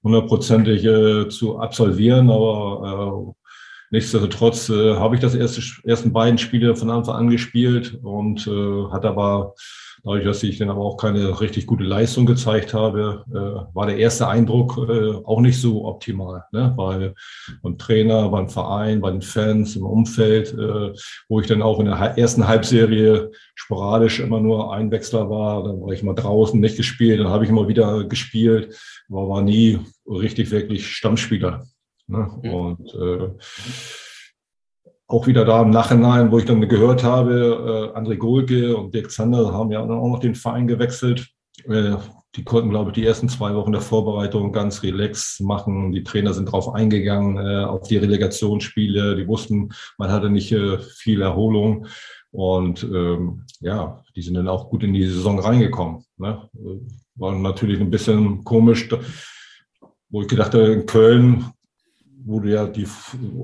hundertprozentig äh, zu absolvieren. Aber äh, nichtsdestotrotz äh, habe ich das erste, ersten beiden Spiele von Anfang an gespielt und äh, hat aber Dadurch, dass ich dann aber auch keine richtig gute Leistung gezeigt habe, äh, war der erste Eindruck äh, auch nicht so optimal, ne? weil beim Trainer, beim Verein, bei den Fans, im Umfeld, äh, wo ich dann auch in der ersten Halbserie sporadisch immer nur Einwechsler war, dann war ich mal draußen, nicht gespielt, dann habe ich immer wieder gespielt, aber war nie richtig wirklich Stammspieler. Ne? Und äh, auch wieder da im Nachhinein, wo ich dann gehört habe, äh, André Golke und Dirk Zander haben ja auch noch den Verein gewechselt. Äh, die konnten, glaube ich, die ersten zwei Wochen der Vorbereitung ganz relax machen. Die Trainer sind drauf eingegangen, äh, auf die Relegationsspiele. Die wussten, man hatte nicht äh, viel Erholung. Und ähm, ja, die sind dann auch gut in die Saison reingekommen. Ne? War natürlich ein bisschen komisch, wo ich gedacht habe, in Köln, du ja die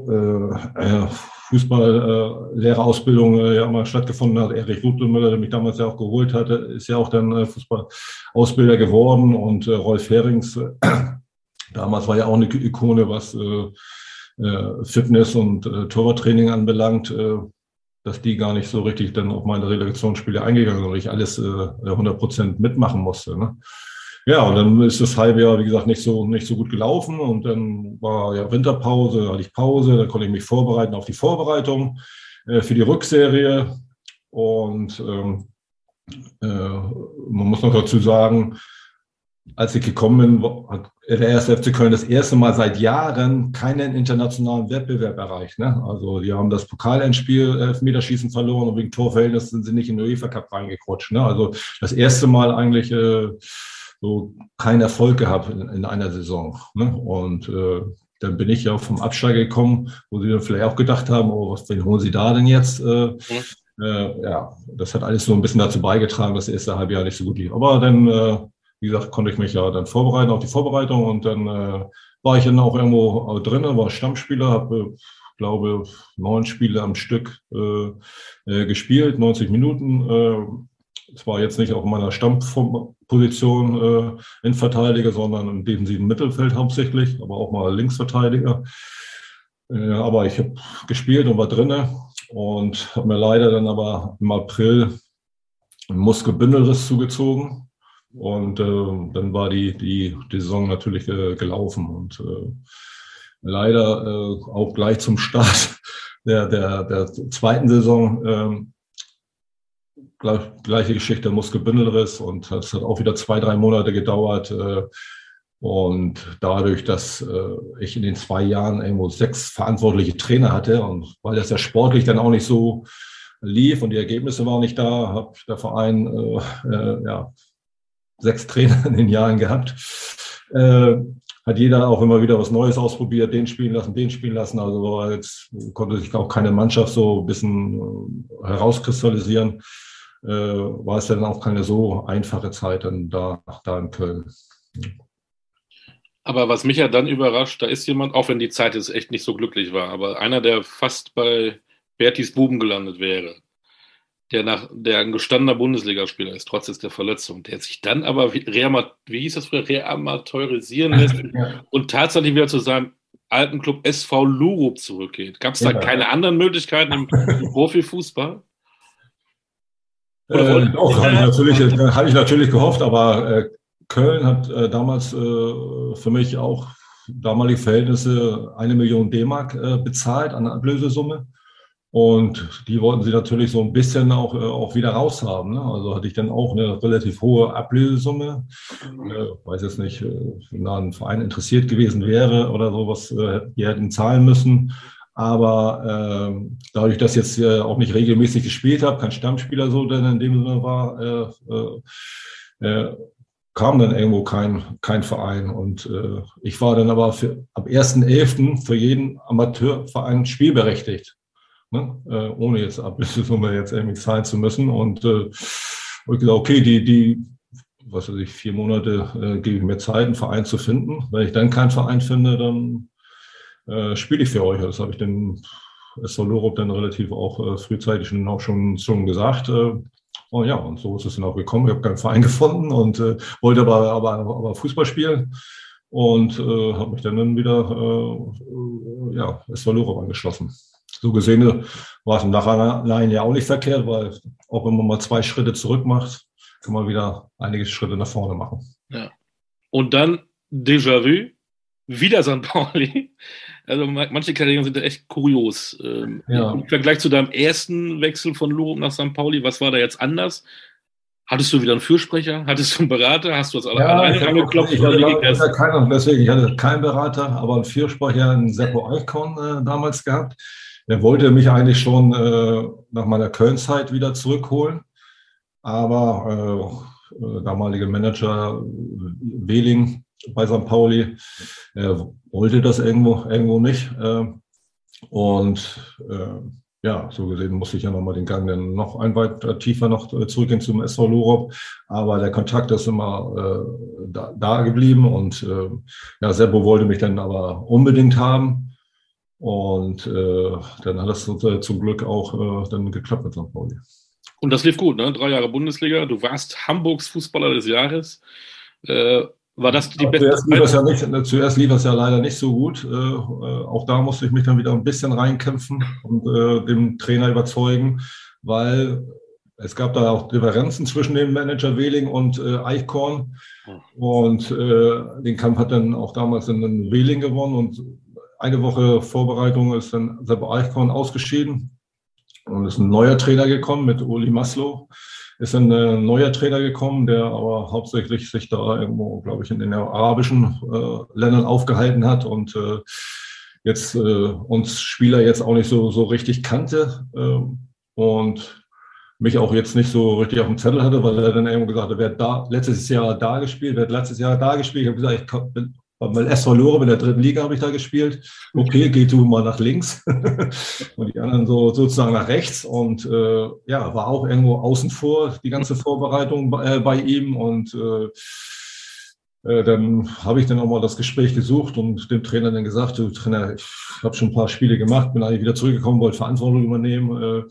äh, Fußballlehrerausbildung äh, ja mal stattgefunden hat. Erich Rudlemüller, der mich damals ja auch geholt hatte, ist ja auch dann äh, Fußballausbilder geworden und äh, Rolf Herings, äh, damals war ja auch eine Ikone, was äh, äh, Fitness und äh, Torwarttraining anbelangt, äh, dass die gar nicht so richtig dann auf meine Relegationsspiele eingegangen sind, weil ich alles äh, 100 Prozent mitmachen musste. Ne? Ja, und dann ist das halbe Jahr, wie gesagt, nicht so, nicht so gut gelaufen. Und dann war ja Winterpause, hatte ich Pause, da konnte ich mich vorbereiten auf die Vorbereitung äh, für die Rückserie. Und ähm, äh, man muss noch dazu sagen, als ich gekommen bin, hat der erste FC Köln das erste Mal seit Jahren keinen internationalen Wettbewerb erreicht. Ne? Also die haben das Pokalendspiel Elfmeterschießen verloren und wegen Torverhältnis sind sie nicht in den UEFA Cup reingekrutscht. Ne? Also das erste Mal eigentlich äh, so keinen Erfolg gehabt in, in einer Saison. Ne? Und äh, dann bin ich ja vom Absteiger gekommen, wo sie dann vielleicht auch gedacht haben, oh, was, wen holen sie da denn jetzt? Äh, mhm. äh, ja, das hat alles so ein bisschen dazu beigetragen, dass das erste halbe Jahr nicht so gut lief. Aber dann, äh, wie gesagt, konnte ich mich ja dann vorbereiten auf die Vorbereitung und dann äh, war ich dann auch irgendwo drin, war Stammspieler, habe glaube neun Spiele am Stück äh, äh, gespielt, 90 Minuten. Äh, zwar jetzt nicht auf meiner Stammform Position äh, Innenverteidiger, sondern im defensiven Mittelfeld hauptsächlich, aber auch mal Linksverteidiger. Äh, aber ich habe gespielt und war drinne und habe mir leider dann aber im April einen Muskelbündelriss zugezogen. Und äh, dann war die, die, die Saison natürlich äh, gelaufen. Und äh, leider äh, auch gleich zum Start der, der, der zweiten Saison äh, gleiche Geschichte, Muskelbündelriss und das hat auch wieder zwei, drei Monate gedauert. Äh, und dadurch, dass äh, ich in den zwei Jahren irgendwo sechs verantwortliche Trainer hatte und weil das ja sportlich dann auch nicht so lief und die Ergebnisse waren nicht da, hat der Verein äh, äh, ja, sechs Trainer in den Jahren gehabt. Hat jeder auch immer wieder was Neues ausprobiert, den spielen lassen, den spielen lassen. Also jetzt konnte sich auch keine Mannschaft so ein bisschen herauskristallisieren. Äh, war es dann auch keine so einfache Zeit dann da, da in Köln. Aber was mich ja dann überrascht, da ist jemand, auch wenn die Zeit jetzt echt nicht so glücklich war, aber einer, der fast bei Bertis Buben gelandet wäre, der nach der ein gestandener Bundesligaspieler ist, trotz der Verletzung, der sich dann aber reamat, wie hieß das früher, reamateurisieren lässt ja. und tatsächlich wieder zu seinem alten Club SV Lurup zurückgeht. Gab es da ja. keine anderen Möglichkeiten im, im Profifußball? Äh, doch, habe ich, natürlich, hab ich natürlich gehofft, aber äh, Köln hat äh, damals äh, für mich auch damalige Verhältnisse eine Million D-Mark äh, bezahlt an Ablösesumme. Und die wollten sie natürlich so ein bisschen auch, äh, auch wieder raushaben. Ne? Also hatte ich dann auch eine relativ hohe Ablösesumme. Äh, weiß jetzt nicht, äh, wenn da ein Verein interessiert gewesen wäre oder sowas, äh, die hätten zahlen müssen. Aber äh, dadurch, dass ich jetzt äh, auch nicht regelmäßig gespielt habe, kein Stammspieler so denn in dem Sinne war, äh, äh, äh, kam dann irgendwo kein, kein Verein. Und äh, ich war dann aber für, ab 1.11. für jeden Amateurverein spielberechtigt ne? äh, ohne jetzt Ablösesumme jetzt irgendwie zahlen zu müssen. Und äh, ich gesagt, okay, die, die, was weiß ich, vier Monate äh, gebe ich mir Zeit, einen Verein zu finden. Wenn ich dann keinen Verein finde, dann äh, spiele ich für euch. Das habe ich dem SV Lorup dann relativ auch äh, frühzeitig schon, auch schon, schon gesagt. Äh, und ja, und so ist es dann auch gekommen. Ich habe keinen Verein gefunden und äh, wollte aber, aber, aber Fußball spielen und äh, habe mich dann, wieder äh, ja, SV Lorup angeschlossen so gesehen war es im Nachhinein ja auch nicht verkehrt, weil auch wenn man mal zwei Schritte zurück macht, kann man wieder einige Schritte nach vorne machen. Ja. Und dann Déjà-vu, wieder St. Pauli. Also manche Karrieren sind ja echt kurios. Ähm, ja. Im Vergleich zu deinem ersten Wechsel von Lurup nach St. Pauli, was war da jetzt anders? Hattest du wieder einen Fürsprecher? Hattest du einen Berater? Hast du das alle ja, alleine angeklopft? Ich hatte, ich hatte keinen, deswegen, ich hatte keinen Berater, aber einen Fürsprecher, einen Seppo Eichkorn äh, damals gehabt. Der wollte mich eigentlich schon äh, nach meiner Köln-Zeit wieder zurückholen, aber äh, äh damaliger Manager Wehling bei St. Pauli äh, wollte das irgendwo, irgendwo nicht. Äh, und äh, ja, so gesehen musste ich ja nochmal den Gang dann noch ein weit tiefer noch zurückgehen zum SV Lorop. Aber der Kontakt ist immer äh, da, da geblieben und äh, ja, Seppo wollte mich dann aber unbedingt haben. Und äh, dann hat das äh, zum Glück auch äh, dann geklappt mit St. Pauli. Und das lief gut, ne? Drei Jahre Bundesliga. Du warst Hamburgs Fußballer des Jahres. War das die beste zuerst lief, es ja nicht, zuerst lief es ja leider nicht so gut. Äh, äh, auch da musste ich mich dann wieder ein bisschen reinkämpfen und äh, dem Trainer überzeugen, weil es gab da auch Differenzen zwischen dem Manager Wehling und äh, Eichkorn. Hm. Und äh, den Kampf hat dann auch damals in Wehling gewonnen und eine Woche Vorbereitung ist dann Sebo Eichkorn ausgeschieden und ist ein neuer Trainer gekommen mit Uli Maslow. Ist ein äh, neuer Trainer gekommen, der aber hauptsächlich sich da irgendwo, glaube ich, in den arabischen äh, Ländern aufgehalten hat und äh, jetzt uns Spieler jetzt auch nicht so, so richtig kannte und mich auch jetzt nicht so richtig auf dem Zettel hatte, weil er dann irgendwo gesagt hat, wer hat da letztes Jahr da gespielt, wer hat letztes Jahr da gespielt. Ich habe gesagt, ich weil SV Lore in der dritten Liga habe ich da gespielt. Okay, geh du mal nach links und die anderen so sozusagen nach rechts und äh, ja, war auch irgendwo außen vor die ganze Vorbereitung bei, äh, bei ihm und äh, äh, dann habe ich dann auch mal das Gespräch gesucht und dem Trainer dann gesagt, du Trainer, ich habe schon ein paar Spiele gemacht, bin eigentlich wieder zurückgekommen, wollte Verantwortung übernehmen.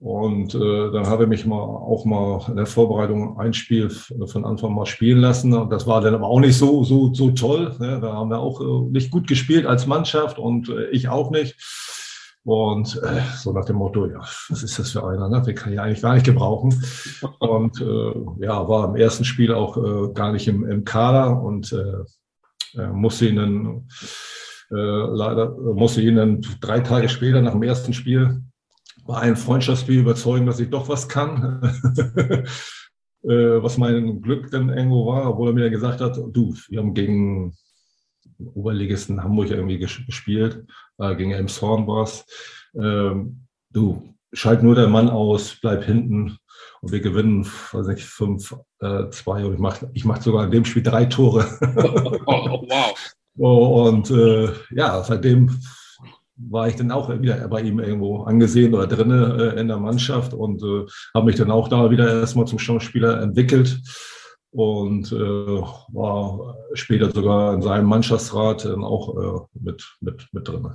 Und äh, dann habe ich mich mal auch mal in der Vorbereitung ein Spiel von Anfang mal spielen lassen. Und das war dann aber auch nicht so, so, so toll. Ne? Da haben wir auch äh, nicht gut gespielt als Mannschaft und äh, ich auch nicht. Und äh, so nach dem Motto, ja, was ist das für einer? Ne? Den kann ich eigentlich gar nicht gebrauchen. Und äh, ja, war im ersten Spiel auch äh, gar nicht im, im Kader und äh, äh musste ihn dann äh, leider musste ihn dann drei Tage später nach dem ersten Spiel bei einem Freundschaftsspiel überzeugen, dass ich doch was kann. Äh, was mein Glück dann irgendwo war, obwohl er mir gesagt hat, du, wir haben gegen Oberligisten Hamburg irgendwie gespielt, äh, gegen Elmshorn war es. Ähm, du, schalt nur der Mann aus, bleib hinten und wir gewinnen, weiß ich, 5, 2 äh, und ich mache ich mach sogar in dem Spiel drei Tore. oh, wow. Und äh, ja, seitdem war ich dann auch wieder bei ihm irgendwo angesehen oder drinne äh, in der Mannschaft und äh, habe mich dann auch da wieder erstmal zum Schauspieler entwickelt und äh, war später sogar in seinem Mannschaftsrat dann auch äh, mit, mit, mit drin.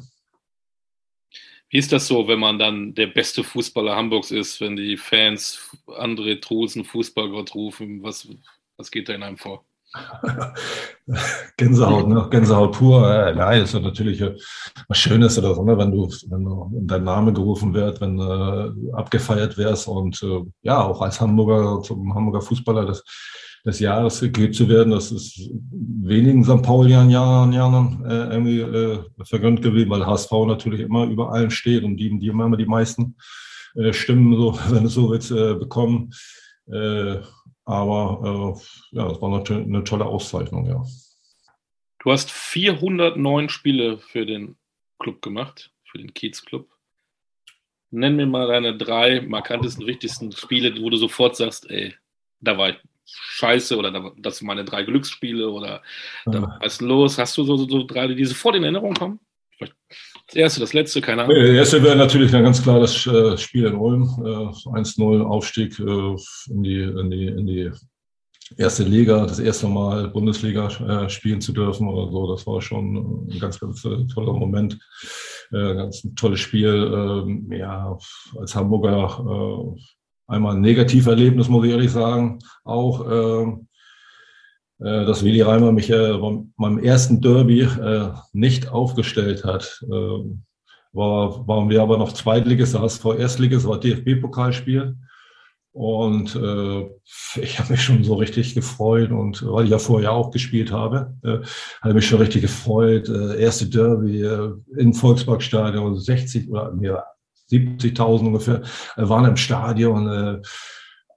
Wie ist das so, wenn man dann der beste Fußballer Hamburgs ist, wenn die Fans André Trusen Fußballgott rufen? Was, was geht da in einem vor? Gänsehaut, ne? Gänsehaut pur. Äh, nein, ist ja natürlich was Schönes oder so, ne? wenn du, wenn du dein Name gerufen wird, wenn äh, abgefeiert wirst und äh, ja, auch als Hamburger, zum Hamburger Fußballer des, des Jahres gekriegt zu werden, das ist wenigen St. Paulian Jahren, Jahren äh, irgendwie äh, vergönnt gewesen, weil HSV natürlich immer über allen steht und die, die immer die meisten äh, Stimmen, so, wenn es so wird, äh, bekommen. Äh, aber äh, ja, das war natürlich eine tolle Auszeichnung, ja. Du hast 409 Spiele für den Club gemacht, für den Kiez-Club. Nenn mir mal deine drei markantesten, wichtigsten Spiele, wo du sofort sagst, ey, da war ich scheiße oder das sind meine drei Glücksspiele oder da war es los. Hast du so, so, so drei, die sofort in Erinnerung kommen? Das erste, das letzte, keine Ahnung. Das erste wäre natürlich dann ganz klar das äh, Spiel in Ulm. 1-0 äh, Aufstieg äh, in, die, in, die, in die erste Liga, das erste Mal Bundesliga spielen zu dürfen oder so. Das war schon ein ganz, ganz toller Moment. Ganz ein tolles Spiel. Ähm, ja, als Hamburger einmal ein Negativerlebnis, muss ich ehrlich sagen. Auch ähm, äh, dass Willi Reimer mich äh, beim ersten Derby äh, nicht aufgestellt hat. Äh, war, waren wir aber noch Zweitliges, HSV Erstliges, war DFB-Pokalspiel. Und äh, ich habe mich schon so richtig gefreut und weil ich ja vorher auch gespielt habe, äh, habe mich schon richtig gefreut. Äh, erste Derby äh, im Volksparkstadion, 60 oder mehr 70.000 ungefähr äh, waren im Stadion. Äh,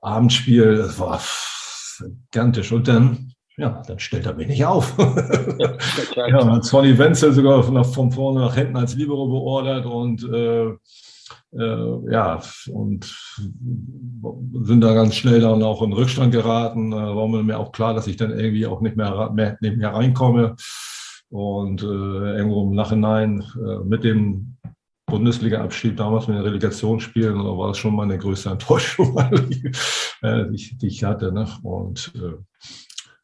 Abendspiel, das war gigantisch. Und dann ja, dann stellt er mich nicht auf. ja, ja, hat Sonny Wenzel sogar von, von vorne nach hinten als Libero beordert und äh, äh, ja, und sind da ganz schnell dann auch in Rückstand geraten. Da war mir auch klar, dass ich dann irgendwie auch nicht mehr, mehr, nicht mehr reinkomme. Und äh, irgendwo im Nachhinein äh, mit dem Bundesliga-Abschied damals mit den Relegationsspielen, da war das schon meine größte Enttäuschung, die, äh, die, die ich hatte. Ne? Und äh,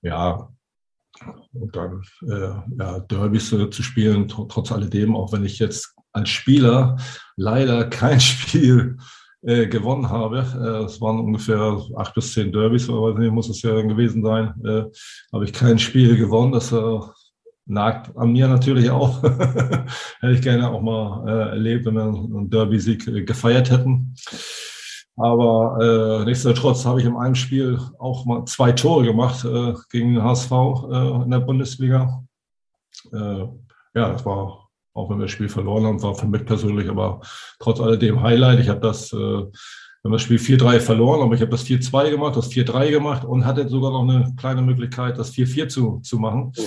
ja, und dann äh, ja, Derbys zu spielen, trotz alledem, auch wenn ich jetzt als Spieler leider kein Spiel äh, gewonnen habe. Äh, es waren ungefähr acht bis zehn Derbys, aber nicht, muss es ja gewesen sein. Äh, habe ich kein Spiel gewonnen. Das äh, nagt an mir natürlich auch. Hätte ich gerne auch mal äh, erlebt, wenn wir einen Derby-Sieg äh, gefeiert hätten. Aber äh, nichtsdestotrotz habe ich in einem Spiel auch mal zwei Tore gemacht äh, gegen den HSV äh, in der Bundesliga. Äh, ja, das war, auch wenn wir das Spiel verloren haben, war für mich persönlich aber trotz alledem Highlight. Ich habe das, äh, wir das Spiel 4-3 verloren, aber ich habe das 4-2 gemacht, das 4-3 gemacht und hatte sogar noch eine kleine Möglichkeit, das 4-4 zu, zu machen. Okay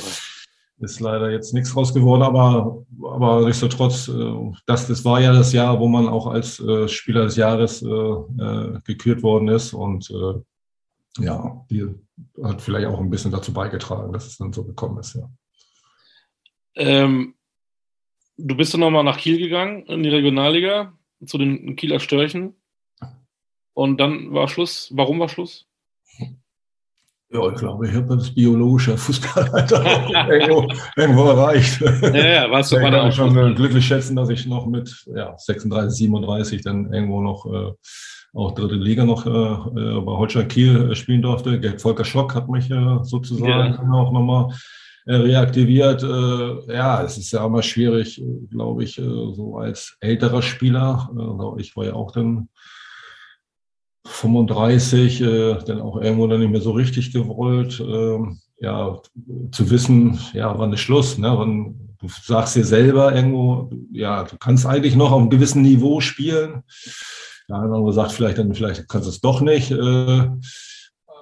ist leider jetzt nichts raus geworden, aber, aber nichtsdestotrotz, äh, das, das war ja das Jahr, wo man auch als äh, Spieler des Jahres äh, äh, gekürt worden ist und äh, ja, die hat vielleicht auch ein bisschen dazu beigetragen, dass es dann so gekommen ist, ja. Ähm, du bist dann nochmal nach Kiel gegangen, in die Regionalliga, zu den Kieler Störchen. Und dann war Schluss. Warum war Schluss? Ja, ich glaube, ich habe das biologische Fußballalter irgendwo, irgendwo erreicht. Ja, ja, warst du mal schon äh, glücklich schätzen, dass ich noch mit ja, 36, 37 dann irgendwo noch äh, auch dritte Liga noch äh, äh bei Holstein Kiel äh, spielen durfte. Volker Schock hat mich äh, sozusagen ja. auch nochmal äh, reaktiviert. Ja, es ist ja immer schwierig, glaube ich, äh, so als älterer Spieler. Ich war ja auch dann 35, äh, dann auch irgendwo dann nicht mehr so richtig gewollt, äh, ja, zu wissen, ja, wann ist Schluss, ne? Wann, du sagst dir selber irgendwo, ja, du kannst eigentlich noch auf einem gewissen Niveau spielen. Der andere sagt vielleicht dann, vielleicht kannst du es doch nicht. Äh,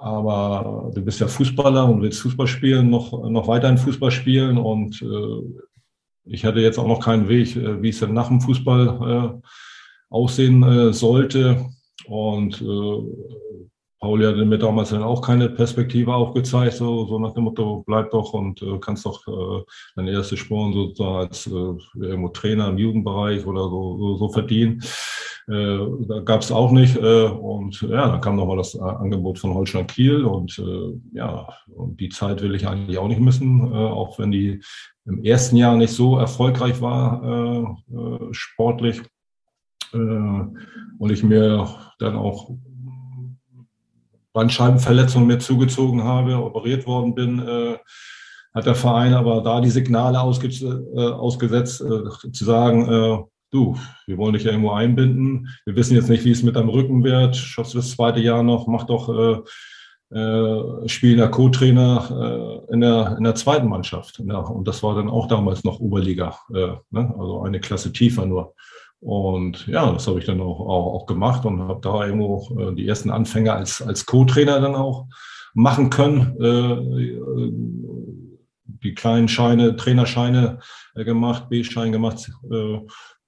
aber du bist ja Fußballer und willst Fußball spielen, noch, noch weiterhin Fußball spielen. Und äh, ich hatte jetzt auch noch keinen Weg, äh, wie es dann nach dem Fußball äh, aussehen äh, sollte. Und äh, Pauli hatte mir damals dann auch keine Perspektive aufgezeigt, so, so nach dem Motto, bleib doch und äh, kannst doch äh, deine erste Spuren sozusagen als äh, irgendwo Trainer im Jugendbereich oder so, so, so verdienen. Äh, da gab es auch nicht. Äh, und ja, dann kam nochmal das Angebot von Holstein Kiel und äh, ja, und die Zeit will ich eigentlich auch nicht missen, äh, auch wenn die im ersten Jahr nicht so erfolgreich war, äh, äh, sportlich. Äh, und ich mir dann auch Bandscheibenverletzung mir zugezogen habe, operiert worden bin, äh, hat der Verein aber da die Signale ausge äh, ausgesetzt, zu sagen, du, wir wollen dich ja irgendwo einbinden. Wir wissen jetzt nicht, wie es mit deinem Rücken wird. Schaffst du das zweite Jahr noch? Mach doch äh, äh, spielender Co-Trainer äh, in, der, in der zweiten Mannschaft. Ja, und das war dann auch damals noch Oberliga, äh, ne? also eine Klasse tiefer nur. Und ja, das habe ich dann auch, auch, auch gemacht und habe da irgendwo äh, die ersten Anfänge als, als Co-Trainer dann auch machen können. Äh, die kleinen Scheine, Trainerscheine äh, gemacht, B-Schein gemacht. Äh,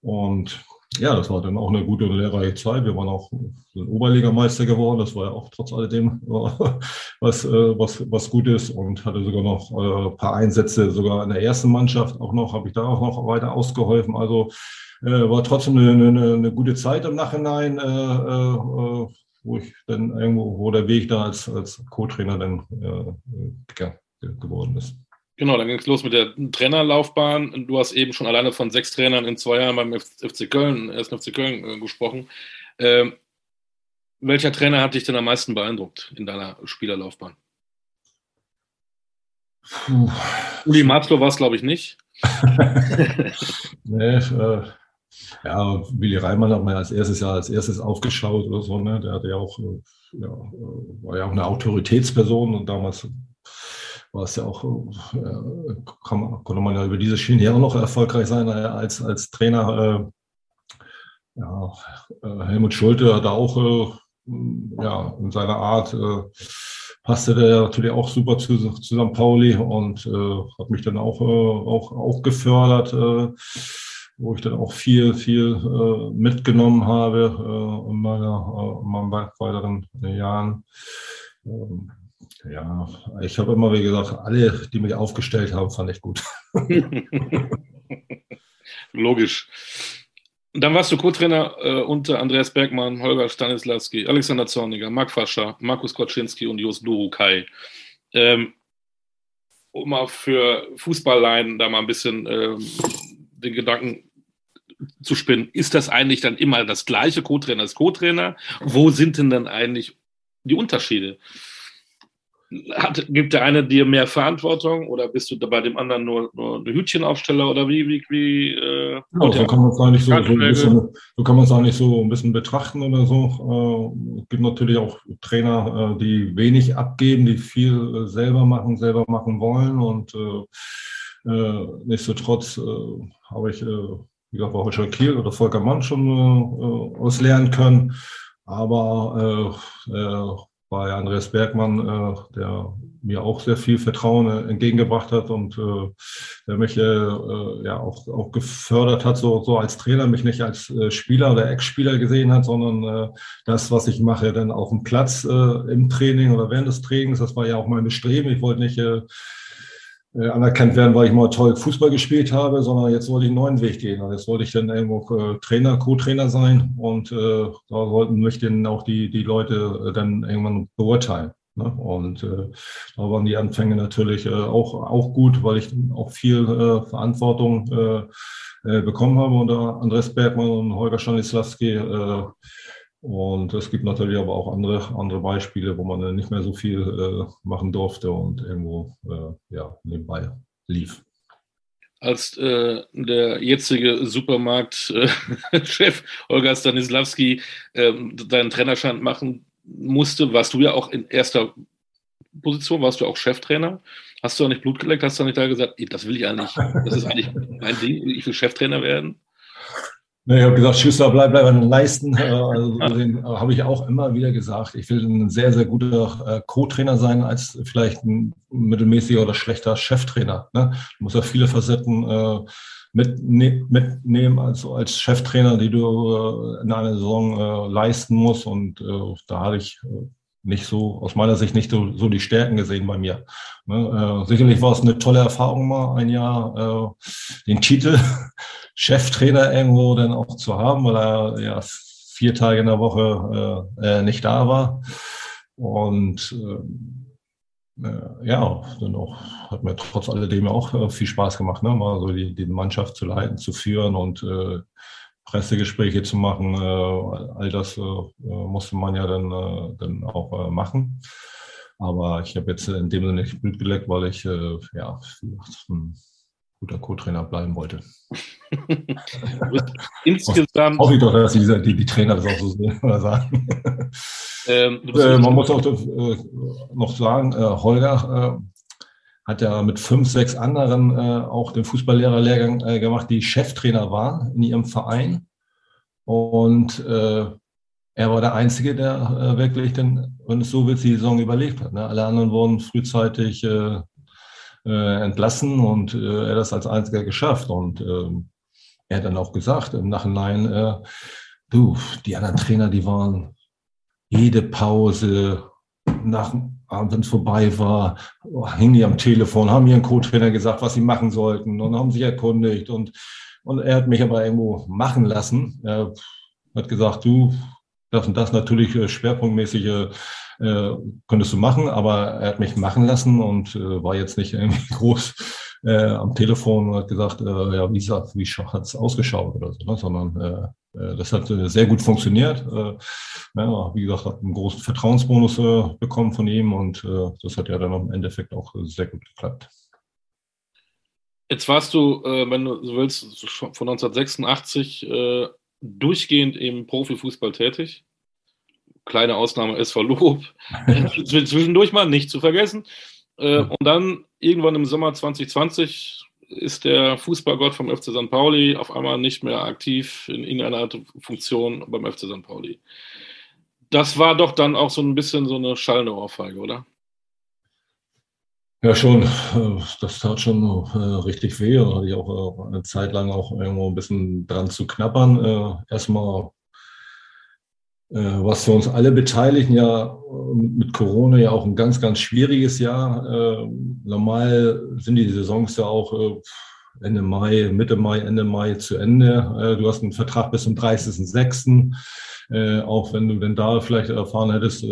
und ja, das war dann auch eine gute lehrreiche Zeit. Wir waren auch Oberligameister geworden. Das war ja auch trotz alledem was, äh, was, was gut ist und hatte sogar noch äh, ein paar Einsätze sogar in der ersten Mannschaft auch noch, habe ich da auch noch weiter ausgeholfen. Also äh, war trotzdem eine, eine, eine, gute Zeit im Nachhinein, äh, äh, wo ich dann irgendwo, wo der Weg da als, als Co-Trainer dann äh, geworden ist. Genau, dann ging es los mit der Trainerlaufbahn. Du hast eben schon alleine von sechs Trainern in zwei Jahren beim FC Köln, erst FC Köln äh, gesprochen. Ähm, welcher Trainer hat dich denn am meisten beeindruckt in deiner Spielerlaufbahn? Puh. Uli Matzlo war es, glaube ich, nicht. nee, äh, ja, Willi Reimann hat man als erstes Jahr als erstes aufgeschaut oder so, ne? Der hatte ja auch, äh, ja, äh, war ja auch eine Autoritätsperson und damals war es ja auch, äh, kann, konnte man ja über diese Schiene ja auch noch erfolgreich sein als, als Trainer. Äh, ja, Helmut Schulte hat auch ja, in seiner Art passte der natürlich auch super zu, zu St. Pauli und äh, hat mich dann auch, äh, auch, auch gefördert. Äh, wo ich dann auch viel, viel äh, mitgenommen habe äh, in, meiner, äh, in meinen weiteren Jahren. Ähm, ja, ich habe immer, wie gesagt, alle, die mich aufgestellt haben, fand ich gut. Logisch. Dann warst du Co-Trainer äh, unter Andreas Bergmann, Holger Stanislawski, Alexander Zorniger, Marc Fascher, Markus Koczynski und Jos Durukai. Ähm, um mal für Fußballleien da mal ein bisschen ähm, den Gedanken zu spinnen, ist das eigentlich dann immer das gleiche Co-Trainer als Co-Trainer? Wo sind denn dann eigentlich die Unterschiede? Hat, gibt der eine dir mehr Verantwortung oder bist du bei dem anderen nur, nur eine Hütchenaufsteller oder wie? wie, wie äh, ja, so kann man es eigentlich so, so, ein bisschen, so kann man es eigentlich so ein bisschen betrachten oder so. Äh, es gibt natürlich auch Trainer, äh, die wenig abgeben, die viel äh, selber machen, selber machen wollen und äh, nichtsdestotrotz habe ich wie gesagt, bei Holstein Kiel oder Volker Mann schon äh, aus lernen können. Aber äh, äh, bei Andreas Bergmann, äh, der mir auch sehr viel Vertrauen äh, entgegengebracht hat und äh, der mich äh, äh, ja auch, auch gefördert hat, so, so als Trainer, mich nicht als äh, Spieler oder Ex-Spieler gesehen hat, sondern äh, das, was ich mache, dann auf dem Platz äh, im Training oder während des Trainings, das war ja auch mein Bestreben. Ich wollte nicht äh, äh, anerkannt werden, weil ich mal toll Fußball gespielt habe, sondern jetzt wollte ich einen neuen Weg gehen. Und jetzt wollte ich dann irgendwo äh, Trainer, Co-Trainer sein und äh, da sollten mich dann auch die, die Leute äh, dann irgendwann beurteilen. Ne? Und äh, da waren die Anfänge natürlich äh, auch, auch gut, weil ich auch viel äh, Verantwortung äh, äh, bekommen habe unter Andres Bergmann und Holger Stanislawski. Äh, und es gibt natürlich aber auch andere, andere Beispiele, wo man nicht mehr so viel äh, machen durfte und irgendwo äh, ja, nebenbei lief. Als äh, der jetzige Supermarktchef Olga Stanislawski ähm, deinen Trainerschein machen musste, warst du ja auch in erster Position, warst du auch Cheftrainer. Hast du da nicht Blut geleckt? Hast du nicht da gesagt, das will ich eigentlich, das ist eigentlich mein Ding, ich will Cheftrainer werden? Ich habe gesagt, Schüster, bleib, bleib an den Leisten. Äh, also, den äh, habe ich auch immer wieder gesagt. Ich will ein sehr, sehr guter äh, Co-Trainer sein, als vielleicht ein mittelmäßiger oder schlechter Cheftrainer. Ne? Du musst ja viele Facetten mitnehmen mit also als Cheftrainer, die du in einer Saison äh, leisten musst. Und äh, da hatte ich nicht so, aus meiner Sicht nicht so, so die Stärken gesehen bei mir. Ne, äh, sicherlich war es eine tolle Erfahrung mal, ein Jahr äh, den Titel Cheftrainer irgendwo dann auch zu haben, weil er ja vier Tage in der Woche äh, äh nicht da war. Und äh, äh, ja, dann auch, hat mir trotz alledem auch äh, viel Spaß gemacht, ne? mal so die, die Mannschaft zu leiten, zu führen und äh, Pressegespräche zu machen. Äh, all das äh, musste man ja dann, äh, dann auch machen. Aber ich habe jetzt in dem Sinne nicht Blut geleckt, weil ich ja, ein guter Co-Trainer bleiben wollte. Insgesamt. Hoffe ich doch, dass die, die, die Trainer das auch so sehen oder sagen. Ähm, man muss auch noch sagen, Holger hat ja mit fünf, sechs anderen äh, auch den Fußballlehrerlehrgang äh, gemacht, die Cheftrainer waren in ihrem Verein. Und äh, er war der Einzige, der äh, wirklich, den, wenn es so wird, die Saison überlebt hat. Ne? Alle anderen wurden frühzeitig äh, äh, entlassen und äh, er hat das als Einziger geschafft. Und äh, er hat dann auch gesagt im Nachhinein, äh, du, die anderen Trainer, die waren jede Pause nach es vorbei war, hingen die am Telefon, haben ihren Co-Trainer gesagt, was sie machen sollten und haben sich erkundigt. Und, und er hat mich aber irgendwo machen lassen. Er hat gesagt, du, das und das natürlich äh, schwerpunktmäßig äh, äh, könntest du machen, aber er hat mich machen lassen und äh, war jetzt nicht irgendwie groß äh, am Telefon und hat gesagt, äh, ja, wie, wie hat es ausgeschaut oder so, ne? sondern äh, äh, das hat äh, sehr gut funktioniert. Äh, ja, wie gesagt, hat einen großen Vertrauensbonus äh, bekommen von ihm und äh, das hat ja dann im Endeffekt auch sehr gut geklappt. Jetzt warst du, äh, wenn du so willst, von 1986 äh, durchgehend im Profifußball tätig. Kleine Ausnahme SV Lob. Zwischendurch mal nicht zu vergessen. Äh, und dann irgendwann im Sommer 2020 ist der Fußballgott vom FC St. Pauli auf einmal nicht mehr aktiv in irgendeiner Funktion beim FC St. Pauli. Das war doch dann auch so ein bisschen so eine schallende Ohrfeige, oder? Ja, schon. Das tat schon äh, richtig weh. Da hatte ich auch äh, eine Zeit lang auch irgendwo ein bisschen dran zu knappern. Äh, erstmal was für uns alle Beteiligten ja äh, mit Corona ja auch ein ganz, ganz schwieriges Jahr. Äh, normal sind die Saisons ja auch Ende Mai, Mitte Mai, Ende Mai zu Ende. Du hast einen Vertrag bis zum 30.06. Auch wenn du denn da vielleicht erfahren hättest,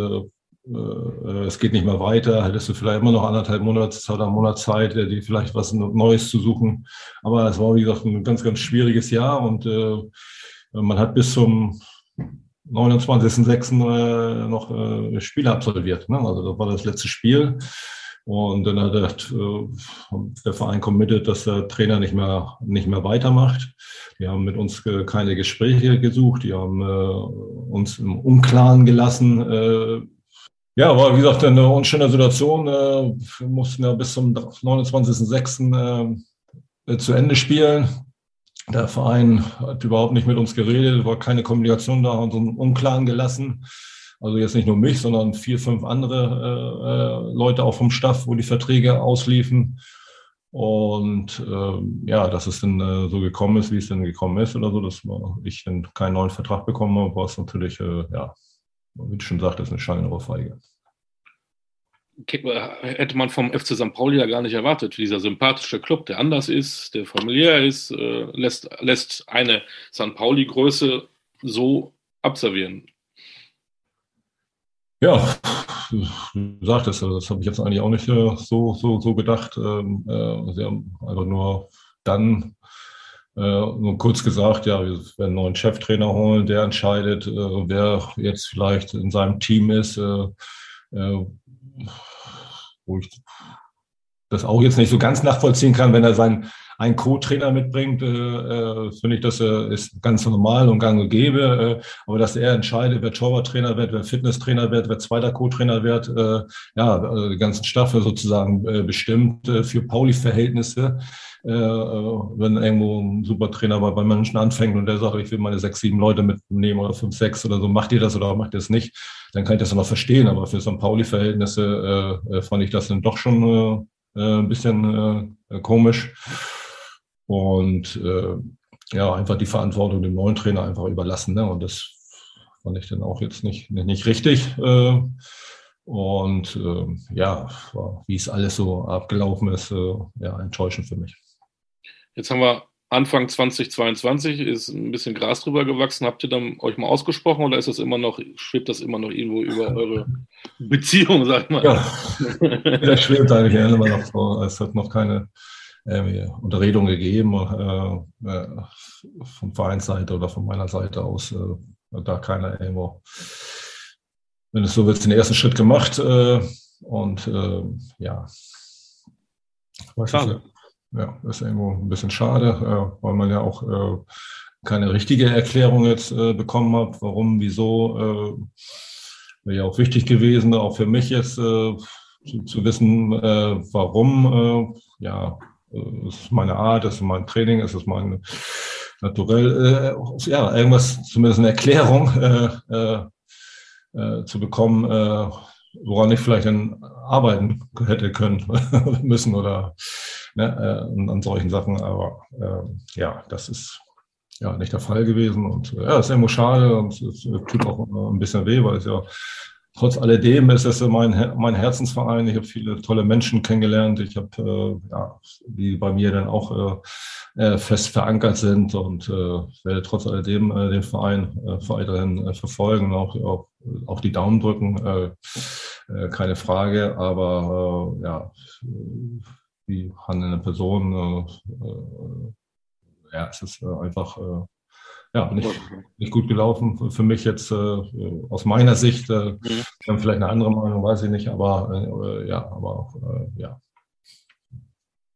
es geht nicht mehr weiter, hättest du vielleicht immer noch anderthalb Monate oder Monatszeit, dir vielleicht was Neues zu suchen. Aber es war, wie gesagt, ein ganz, ganz schwieriges Jahr und man hat bis zum 29.06. Äh, noch äh, Spiele absolviert. Ne? Also das war das letzte Spiel. Und dann hat der, äh, der Verein committed, dass der Trainer nicht mehr, nicht mehr weitermacht. Die haben mit uns äh, keine Gespräche gesucht, die haben uns im Unklaren gelassen. Ja, war wie gesagt eine unschöne Situation. Wir mussten ja bis zum 29.06. Äh, zu Ende spielen. Der Verein hat überhaupt nicht mit uns geredet, war keine Kommunikation da, und uns Unklaren gelassen. Also jetzt nicht nur mich, sondern vier, fünf andere äh, äh, Leute auch vom Staff, wo die Verträge ausliefen. Und äh, ja, dass es dann äh, so gekommen ist, wie es dann gekommen ist oder so, dass ich dann keinen neuen Vertrag bekommen habe, war es natürlich, äh, ja, wie du schon sagtest, eine schallende hätte man vom FC St. Pauli ja gar nicht erwartet. Dieser sympathische Club, der anders ist, der familiär ist, äh, lässt, lässt eine St. Pauli-Größe so abservieren. Ja, du sagtest, also das habe ich jetzt eigentlich auch nicht äh, so, so, so gedacht. Ähm, äh, sie haben einfach nur dann äh, nur kurz gesagt, ja, wir werden einen neuen Cheftrainer holen, der entscheidet, äh, wer jetzt vielleicht in seinem Team ist äh, wo ich das auch jetzt nicht so ganz nachvollziehen kann, wenn er seinen einen Co-Trainer mitbringt, äh, äh, finde ich, das äh, ist ganz normal und gang und gäbe. Äh, aber dass er entscheidet, wer Torwarttrainer wird, wer Fitnesstrainer wird, wer zweiter Co-Trainer wird, äh, ja, also die ganzen Staffel sozusagen bestimmt für Pauli-Verhältnisse. Wenn irgendwo ein Supertrainer bei, bei Menschen anfängt und der sagt, ich will meine sechs, sieben Leute mitnehmen oder fünf, sechs oder so, macht ihr das oder macht ihr das nicht, dann kann ich das noch verstehen. Aber für St. Pauli-Verhältnisse äh, äh, fand ich das dann doch schon äh, äh ein bisschen äh, komisch. und äh, ja, einfach die Verantwortung dem neuen Trainer einfach überlassen. Ne? Und das fand ich dann auch jetzt nicht, nicht richtig. Äh, und äh, ja, wie es alles so abgelaufen ist, äh, ja, enttäuschend für mich. Jetzt haben wir Anfang 2022, ist ein bisschen Gras drüber gewachsen. Habt ihr dann euch mal ausgesprochen oder ist das immer noch, schwebt das immer noch irgendwo über eure Beziehung, sag ich mal? Ja, das schwebt eigentlich immer noch so. Es hat noch keine äh, Unterredung gegeben äh, äh, von Vereinsseite oder von meiner Seite aus. Äh, da keiner irgendwo, wenn es so wird, den ersten Schritt gemacht. Äh, und äh, ja, weiß schade. Ich, ja, ist irgendwo ein bisschen schade, weil man ja auch keine richtige Erklärung jetzt bekommen hat, warum, wieso. Wäre ja auch wichtig gewesen, auch für mich jetzt zu, zu wissen, warum. ja, es ist meine Art, es ist mein Training, es ist mein Naturell, äh, ja, irgendwas, zumindest eine Erklärung äh, äh, äh, zu bekommen, äh, woran ich vielleicht dann arbeiten hätte können müssen oder ne, äh, an solchen Sachen. Aber äh, ja, das ist ja nicht der Fall gewesen und ja, ist irgendwo schade und es tut auch ein bisschen weh, weil es ja trotz alledem ist es mein, mein Herzensverein. Ich habe viele tolle Menschen kennengelernt. Ich habe, äh, ja, die bei mir dann auch äh, äh, fest verankert sind und äh, werde trotz alledem äh, den Verein äh, weiterhin äh, verfolgen und auch, auch, auch die Daumen drücken. Äh, äh, keine Frage. Aber äh, ja, wie handelnde Person, äh, äh, ja, es ist äh, einfach äh, ja, nicht, nicht gut gelaufen für mich jetzt aus meiner Sicht. Äh, mhm. haben vielleicht eine andere Meinung, weiß ich nicht, aber ja, aber äh, ja.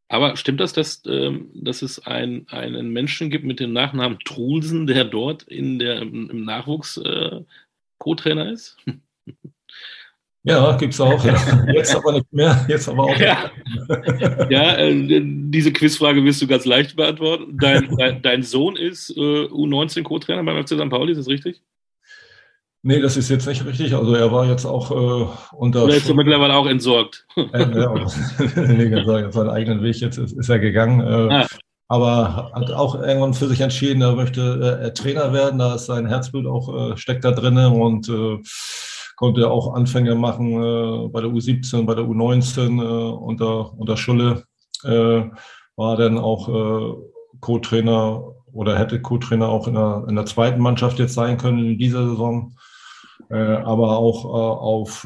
Aber stimmt das, dass, ähm, dass es ein, einen Menschen gibt mit dem Nachnamen Trulsen, der dort in der, im Nachwuchs Co-Trainer ist? Ja, gibt es auch. Jetzt aber nicht mehr. Jetzt aber auch. Ja, ja äh, diese Quizfrage wirst du ganz leicht beantworten. Dein, dein, dein Sohn ist äh, U19 Co-Trainer beim FC St. Pauli, ist das richtig? Nee, das ist jetzt nicht richtig. Also er war jetzt auch äh, unter. Oder ist er mittlerweile auch entsorgt? Äh, ja, seinen eigenen Weg jetzt ist, ist er gegangen. Äh, ah. Aber hat auch irgendwann für sich entschieden, er möchte äh, Trainer werden. Da ist sein Herzblut auch, äh, steckt da drinnen und äh, konnte auch Anfänge machen äh, bei der U17, bei der U19 äh, unter, unter Schulle. Äh, war dann auch äh, Co-Trainer oder hätte Co-Trainer auch in der, in der zweiten Mannschaft jetzt sein können in dieser Saison. Äh, aber auch äh, auf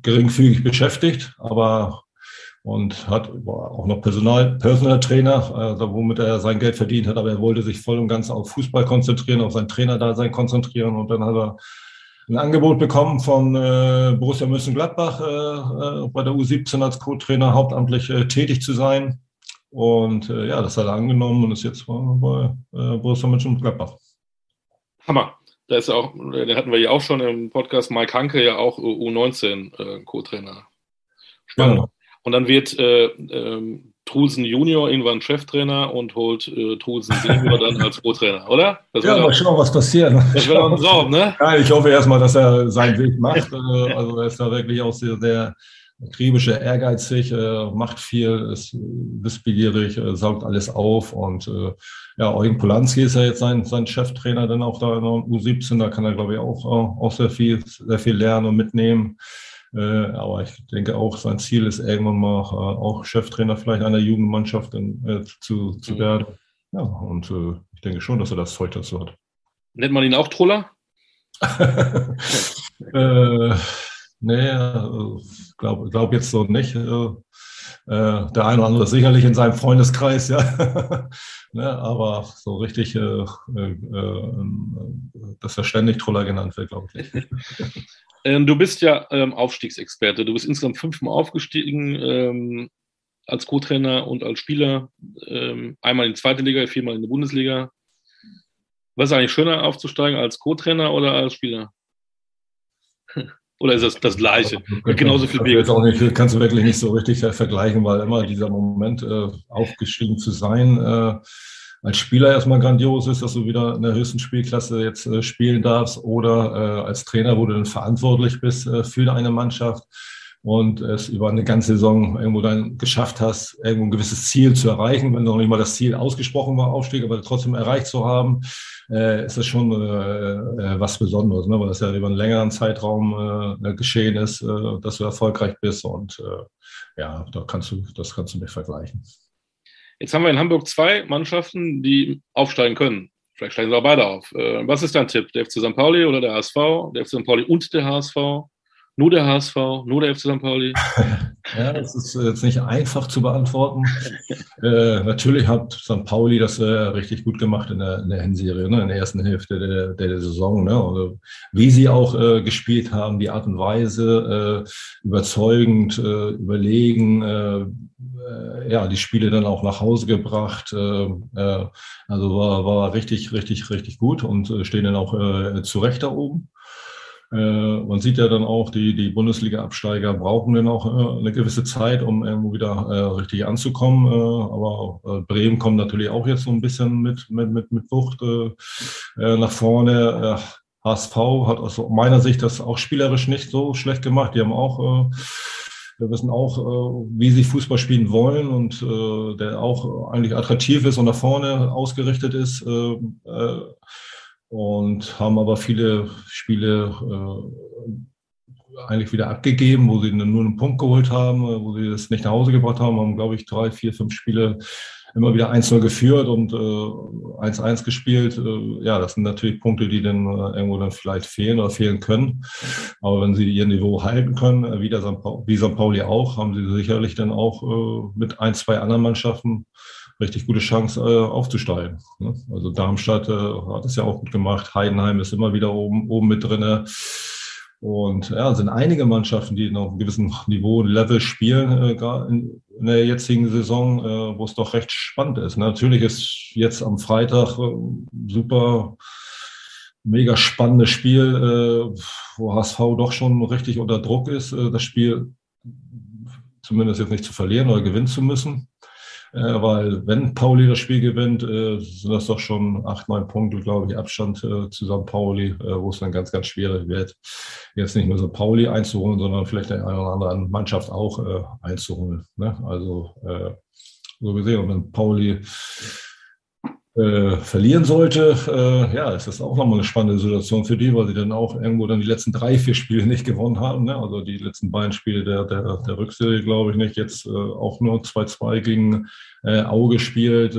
geringfügig beschäftigt, aber und hat auch noch Personal, Personal Trainer, also womit er sein Geld verdient hat, aber er wollte sich voll und ganz auf Fußball konzentrieren, auf sein Trainerdasein konzentrieren und dann hat er ein Angebot bekommen von äh, Borussia Mönchengladbach, äh, äh, bei der U17 als Co-Trainer hauptamtlich äh, tätig zu sein. Und äh, ja, das hat er angenommen und ist jetzt bei äh, Borussia Mönchengladbach. Hammer. Da ist auch, den hatten wir ja auch schon im Podcast, Mike Hanke ja auch U19 äh, Co-Trainer. Spannend. Ja. Und dann wird äh, ähm, Trulsen Junior irgendwann Cheftrainer und holt äh, Trulsen Senior dann als Co-Trainer, oder? Das ja, mal schauen, was passiert. Das wird auch ein Traum, ne? Ja, ich hoffe erstmal, dass er seinen Weg macht. Äh, also er ist da wirklich auch sehr, sehr akribischer, ehrgeizig, äh, macht viel, ist wissbegierig, äh, saugt alles auf und äh, ja, Eugen Polanski ist ja jetzt sein, sein Cheftrainer dann auch da in der U17, da kann er glaube ich auch, auch sehr viel, sehr viel lernen und mitnehmen. Äh, aber ich denke auch, sein Ziel ist irgendwann mal äh, auch Cheftrainer vielleicht einer Jugendmannschaft in, äh, zu, zu mhm. werden. Ja, und ich denke schon, dass er das Zeug dazu hat. Nennt man ihn auch Troller? äh, nee, glaube glaub jetzt so nicht. Äh, der eine oder andere sicherlich in seinem Freundeskreis, ja. ne, aber so richtig, äh, äh, dass er ständig Troller genannt wird, glaube ich nicht. Ähm, du bist ja ähm, Aufstiegsexperte. Du bist insgesamt fünfmal aufgestiegen ähm, als Co-Trainer und als Spieler. Ähm, einmal in die zweite Liga, viermal in die Bundesliga. Was ist eigentlich schöner, aufzusteigen als Co-Trainer oder als Spieler? Oder ist das das Gleiche? Mit genauso viel Bier. Auch nicht, kannst du wirklich nicht so richtig vergleichen, weil immer dieser Moment, äh, aufgestiegen zu sein, äh, als Spieler erstmal grandios ist, dass du wieder in der höchsten Spielklasse jetzt äh, spielen darfst oder äh, als Trainer, wo du dann verantwortlich bist äh, für eine Mannschaft. Und es über eine ganze Saison irgendwo dann geschafft hast, irgendwo ein gewisses Ziel zu erreichen, wenn noch nicht mal das Ziel ausgesprochen war, Aufstieg, aber trotzdem erreicht zu haben, äh, ist das schon äh, äh, was Besonderes, ne? weil das ja über einen längeren Zeitraum äh, geschehen ist, äh, dass du erfolgreich bist und äh, ja, da kannst du, das kannst du nicht vergleichen. Jetzt haben wir in Hamburg zwei Mannschaften, die aufsteigen können. Vielleicht steigen sie auch beide auf. Was ist dein Tipp? Der FC St. Pauli oder der HSV? Der FC St. Pauli und der HSV? Nur der HSV, nur der FC St. Pauli? ja, das ist jetzt nicht einfach zu beantworten. äh, natürlich hat St. Pauli das äh, richtig gut gemacht in der, in der Hinserie, ne, in der ersten Hälfte der, der Saison. Ne? Also, wie sie auch äh, gespielt haben, die Art und Weise, äh, überzeugend, äh, überlegen, äh, äh, ja, die Spiele dann auch nach Hause gebracht. Äh, also war, war richtig, richtig, richtig gut und stehen dann auch zu Recht da oben. Äh, man sieht ja dann auch, die, die Bundesliga-Absteiger brauchen dann auch äh, eine gewisse Zeit, um irgendwo wieder äh, richtig anzukommen. aber Bremen kommt natürlich auch jetzt so ein bisschen mit, mit, mit, mit Wucht nach vorne. HSV hat aus meiner Sicht das auch spielerisch nicht so schlecht gemacht. Die haben auch wir wissen auch, wie sie Fußball spielen wollen und der auch eigentlich attraktiv ist und nach vorne ausgerichtet ist und haben aber viele Spiele äh, eigentlich wieder abgegeben, wo sie nur einen Punkt geholt haben, äh, wo sie das nicht nach Hause gebracht haben, haben, glaube ich, drei, vier, fünf Spiele immer wieder 1-0 geführt und 1-1 äh, gespielt. Äh, ja, das sind natürlich Punkte, die dann äh, irgendwo dann vielleicht fehlen oder fehlen können. Aber wenn sie ihr Niveau halten können, äh, wie, der St. Wie St. Pauli auch, haben sie sicherlich dann auch mit ein, zwei anderen Mannschaften richtig gute Chance äh, aufzusteigen. Ne? Also Darmstadt äh, hat es ja auch gut gemacht. Heidenheim ist immer wieder oben, oben mit drinne. Und ja, sind einige Mannschaften, die noch einem gewissen Niveau und Level spielen, äh, in, in der jetzigen Saison, äh, wo es doch recht spannend ist. Natürlich ist jetzt am Freitag äh, super mega spannendes Spiel, äh, wo HSV doch schon richtig unter Druck ist, äh, das Spiel zumindest jetzt nicht zu verlieren oder gewinnen zu müssen. Äh, weil wenn Pauli das Spiel gewinnt, äh, sind das doch schon acht, neun Punkte, glaube ich, Abstand äh, zu St. Pauli, äh, wo es dann ganz, ganz schwierig wird, jetzt nicht nur St. Pauli einzuholen, sondern vielleicht eine oder andere Mannschaft auch einzuholen. Ne? Also so gesehen, und wenn Pauli äh, verlieren sollte, äh, ja, ist das auch nochmal eine spannende Situation für die, weil sie dann auch irgendwo dann die letzten drei, vier Spiele nicht gewonnen haben. Ne? Also die letzten beiden Spiele der, der, der Rückserie, glaube ich nicht. Jetzt äh, auch nur 2-2 gegen äh, Auge gespielt.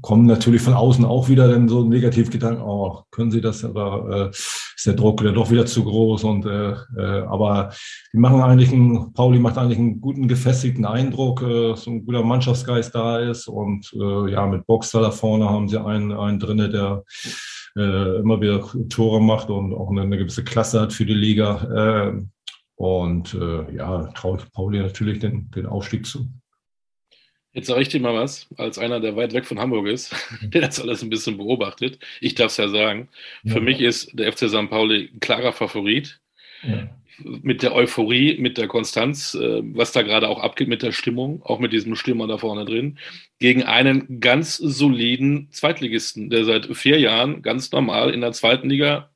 Kommen natürlich von außen auch wieder dann so Negativgedanken, oh, können sie das, oder äh, ist der Druck wieder doch wieder zu groß und äh, äh, aber die machen eigentlich einen, Pauli macht eigentlich einen guten, gefestigten Eindruck, äh, so ein guter Mannschaftsgeist da ist und äh, ja, mit Boxer da vorne haben sie einen, einen drinne, der äh, immer wieder Tore macht und auch eine, eine gewisse Klasse hat für die Liga. Äh, und äh, ja, traue ich Pauli natürlich den, den Aufstieg zu. Jetzt sage ich dir mal was, als einer, der weit weg von Hamburg ist, der das alles ein bisschen beobachtet. Ich darf es ja sagen. Ja. Für mich ist der FC St. Pauli ein klarer Favorit. Ja. Mit der Euphorie, mit der Konstanz, äh, was da gerade auch abgeht mit der Stimmung, auch mit diesem Stürmer da vorne drin, gegen einen ganz soliden Zweitligisten, der seit vier Jahren ganz normal in der zweiten Liga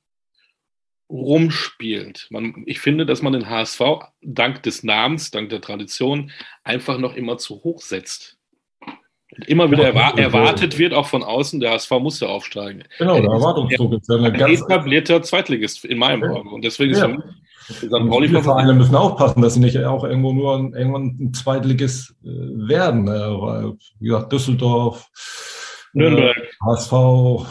rumspielt. Man, ich finde, dass man den HSV dank des Namens, dank der Tradition einfach noch immer zu hoch setzt. Und immer wieder erwa erwartet wird, auch von außen, der HSV muss ja aufsteigen. Genau, der Erwartungsdruck ist ja eine ein ganz etablierter Zweitligist in meinem Auge. Und deswegen ja. ist ja. Die Vereine müssen aufpassen, dass sie nicht auch irgendwo nur irgendwann ein Zweitligist äh, werden. Weil, wie gesagt, Düsseldorf, Nürnberg. HSV,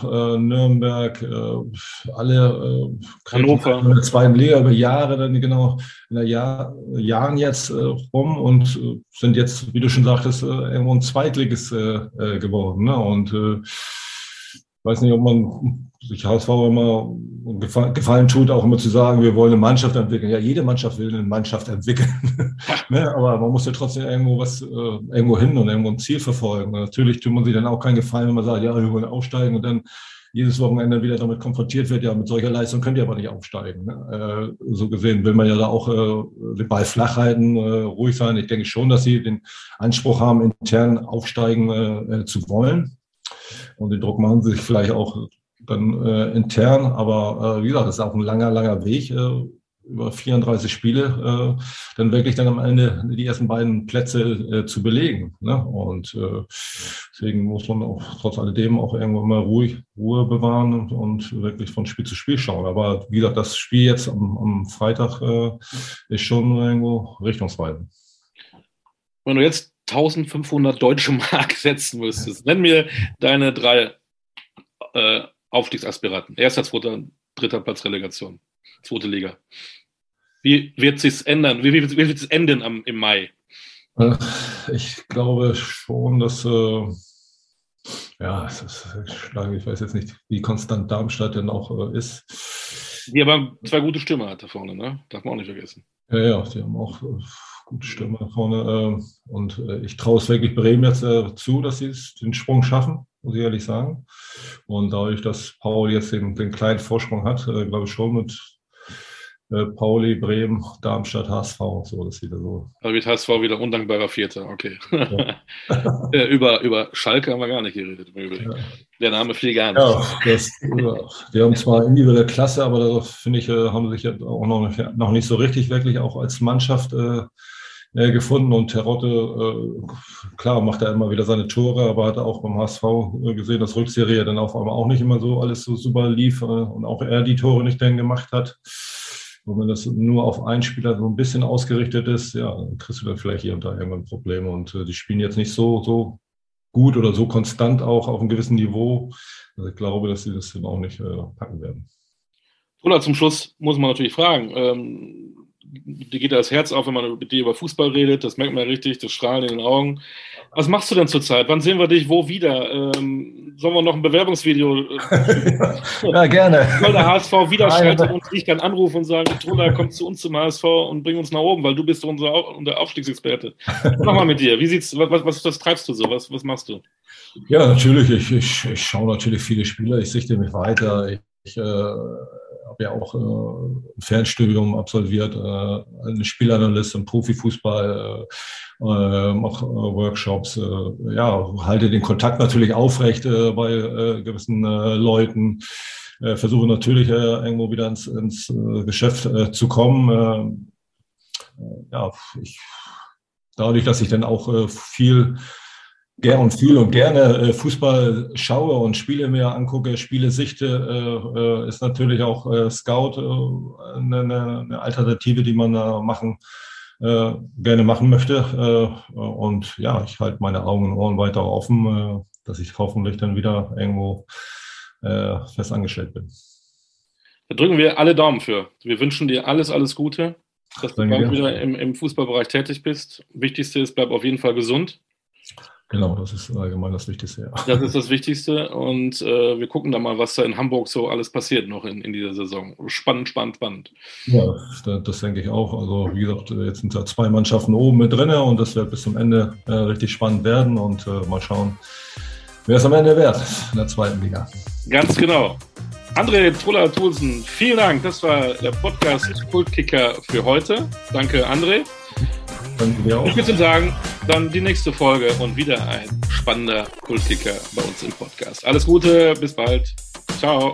äh, Nürnberg, äh, alle äh, Hannover. in der zweiten Liga über Jahre, dann genau in der Jahr, Jahren jetzt äh, rum und äh, sind jetzt, wie du schon sagtest, äh, irgendwo ein Zweitliges äh, äh, geworden. Ne? Und äh, weiß nicht, ob man sich HSV immer gefallen tut, auch immer zu sagen, wir wollen eine Mannschaft entwickeln. Ja, jede Mannschaft will eine Mannschaft entwickeln. ne? Aber man muss ja trotzdem irgendwo was, äh, irgendwo hin und irgendwo ein Ziel verfolgen. Und natürlich tut man sich dann auch keinen Gefallen, wenn man sagt, ja, wir wollen aufsteigen und dann jedes Wochenende wieder damit konfrontiert wird, ja, mit solcher Leistung könnt ihr aber nicht aufsteigen. Ne? Äh, so gesehen will man ja da auch äh, den Ball flach halten, äh, ruhig sein. Ich denke schon, dass sie den Anspruch haben, intern aufsteigen äh, zu wollen. Und den Druck machen sie sich vielleicht auch dann äh, intern. Aber äh, wie gesagt, das ist auch ein langer, langer Weg. Äh, über 34 Spiele, äh, dann wirklich dann am Ende die ersten beiden Plätze äh, zu belegen. Ne? Und äh, deswegen muss man auch trotz alledem auch irgendwo mal ruhig Ruhe bewahren und, und wirklich von Spiel zu Spiel schauen. Aber wie gesagt, das Spiel jetzt am, am Freitag äh, ist schon irgendwo richtungsweisend. Wenn du jetzt 1500 deutsche Mark setzen müsstest, nenn mir deine drei äh, Aufstiegsaspiranten. Erster, zweiter, dritter Platz Relegation. Zweite Liga. Wie wird sich ändern? Wie, wie, wie wird es enden am, im Mai? Äh, ich glaube schon, dass äh, ja, es ist schlage, ich weiß jetzt nicht, wie konstant Darmstadt denn auch äh, ist. Die aber zwei gute hat da vorne, ne? Darf man auch nicht vergessen. Ja, ja, die haben auch äh, gute da vorne. Äh, und äh, ich traue es wirklich Bremen jetzt zu, dass sie den Sprung schaffen, muss ich ehrlich sagen. Und dadurch, dass Paul jetzt den, den kleinen Vorsprung hat, glaube ich schon mit äh, Pauli, Bremen, Darmstadt, HSV, so, das wieder so. Da wird HSV wieder undankbarer Vierter, okay. Ja. Äh, über, über Schalke haben wir gar nicht geredet im Übrigen. Ja. Der Name fiel gar nicht. Ja, das, die haben zwar individuelle Klasse, aber da finde ich, äh, haben sich auch noch nicht, noch nicht so richtig wirklich auch als Mannschaft äh, gefunden und Terotte, äh, klar, macht er immer wieder seine Tore, aber hat auch beim HSV gesehen, dass Rückserie dann auf einmal auch nicht immer so alles so super lief äh, und auch er die Tore nicht dann gemacht hat. Und wenn das nur auf einen Spieler so ein bisschen ausgerichtet ist, ja, dann kriegst du dann vielleicht hier und da irgendwann Probleme. Und äh, die spielen jetzt nicht so, so gut oder so konstant auch auf einem gewissen Niveau. Also ich glaube, dass sie das dann auch nicht äh, packen werden. Oder zum Schluss muss man natürlich fragen, ähm, dir geht das Herz auf, wenn man mit dir über Fußball redet, das merkt man richtig, das Strahlen in den Augen. Was machst du denn zurzeit? Wann sehen wir dich wo wieder? Ähm, sollen wir noch ein Bewerbungsvideo? Äh, ja, gerne. Soll der HSV wieder schalten und dich dann anrufen und sagen, Troller, komm zu uns zum HSV und bring uns nach oben, weil du bist unser, unser Aufstiegsexperte. Mach mal mit dir. Wie sieht's, was, was, was treibst du so? Was, was machst du? Ja, natürlich. Ich, ich, ich schaue natürlich viele Spieler. Ich sichte mich weiter. Ich, ich äh, habe ja auch äh, ein Fernstudium absolviert, äh, eine Spielanalyst im Profifußball, äh, äh mache äh, Workshops, äh, ja, halte den Kontakt natürlich aufrecht äh, bei äh, gewissen äh, Leuten, äh, versuche natürlich äh, irgendwo wieder ins, ins äh, Geschäft äh, zu kommen. Äh, ja, ich, dadurch, dass ich dann auch äh, viel gerne und viel und gerne äh, Fußball schaue und Spiele mir angucke, Spiele sichte, äh, äh, ist natürlich auch Scout eine, Alternative, die man da machen gerne machen möchte. Und ja, ich halte meine Augen und Ohren weiter offen, dass ich hoffentlich dann wieder irgendwo fest angestellt bin. Da drücken wir alle Daumen für. Wir wünschen dir alles, alles Gute, dass du bald wieder im, im Fußballbereich tätig bist. Wichtigste ist, bleib auf jeden Fall gesund. Genau, das ist allgemein das Wichtigste. Ja. Das ist das Wichtigste und äh, wir gucken da mal, was da in Hamburg so alles passiert noch in, in dieser Saison. Spannend, spannend, spannend. Ja, das, das denke ich auch. Also wie gesagt, jetzt sind da zwei Mannschaften oben mit drin und das wird bis zum Ende äh, richtig spannend werden und äh, mal schauen, wer es am Ende wird in der zweiten Liga. Ganz genau. André Truller-Thulsen, vielen Dank. Das war der Podcast Kultkicker für heute. Danke, André. Danke dir auch. Ich würde sagen, dann die nächste Folge und wieder ein spannender Kultkicker bei uns im Podcast. Alles Gute, bis bald. Ciao.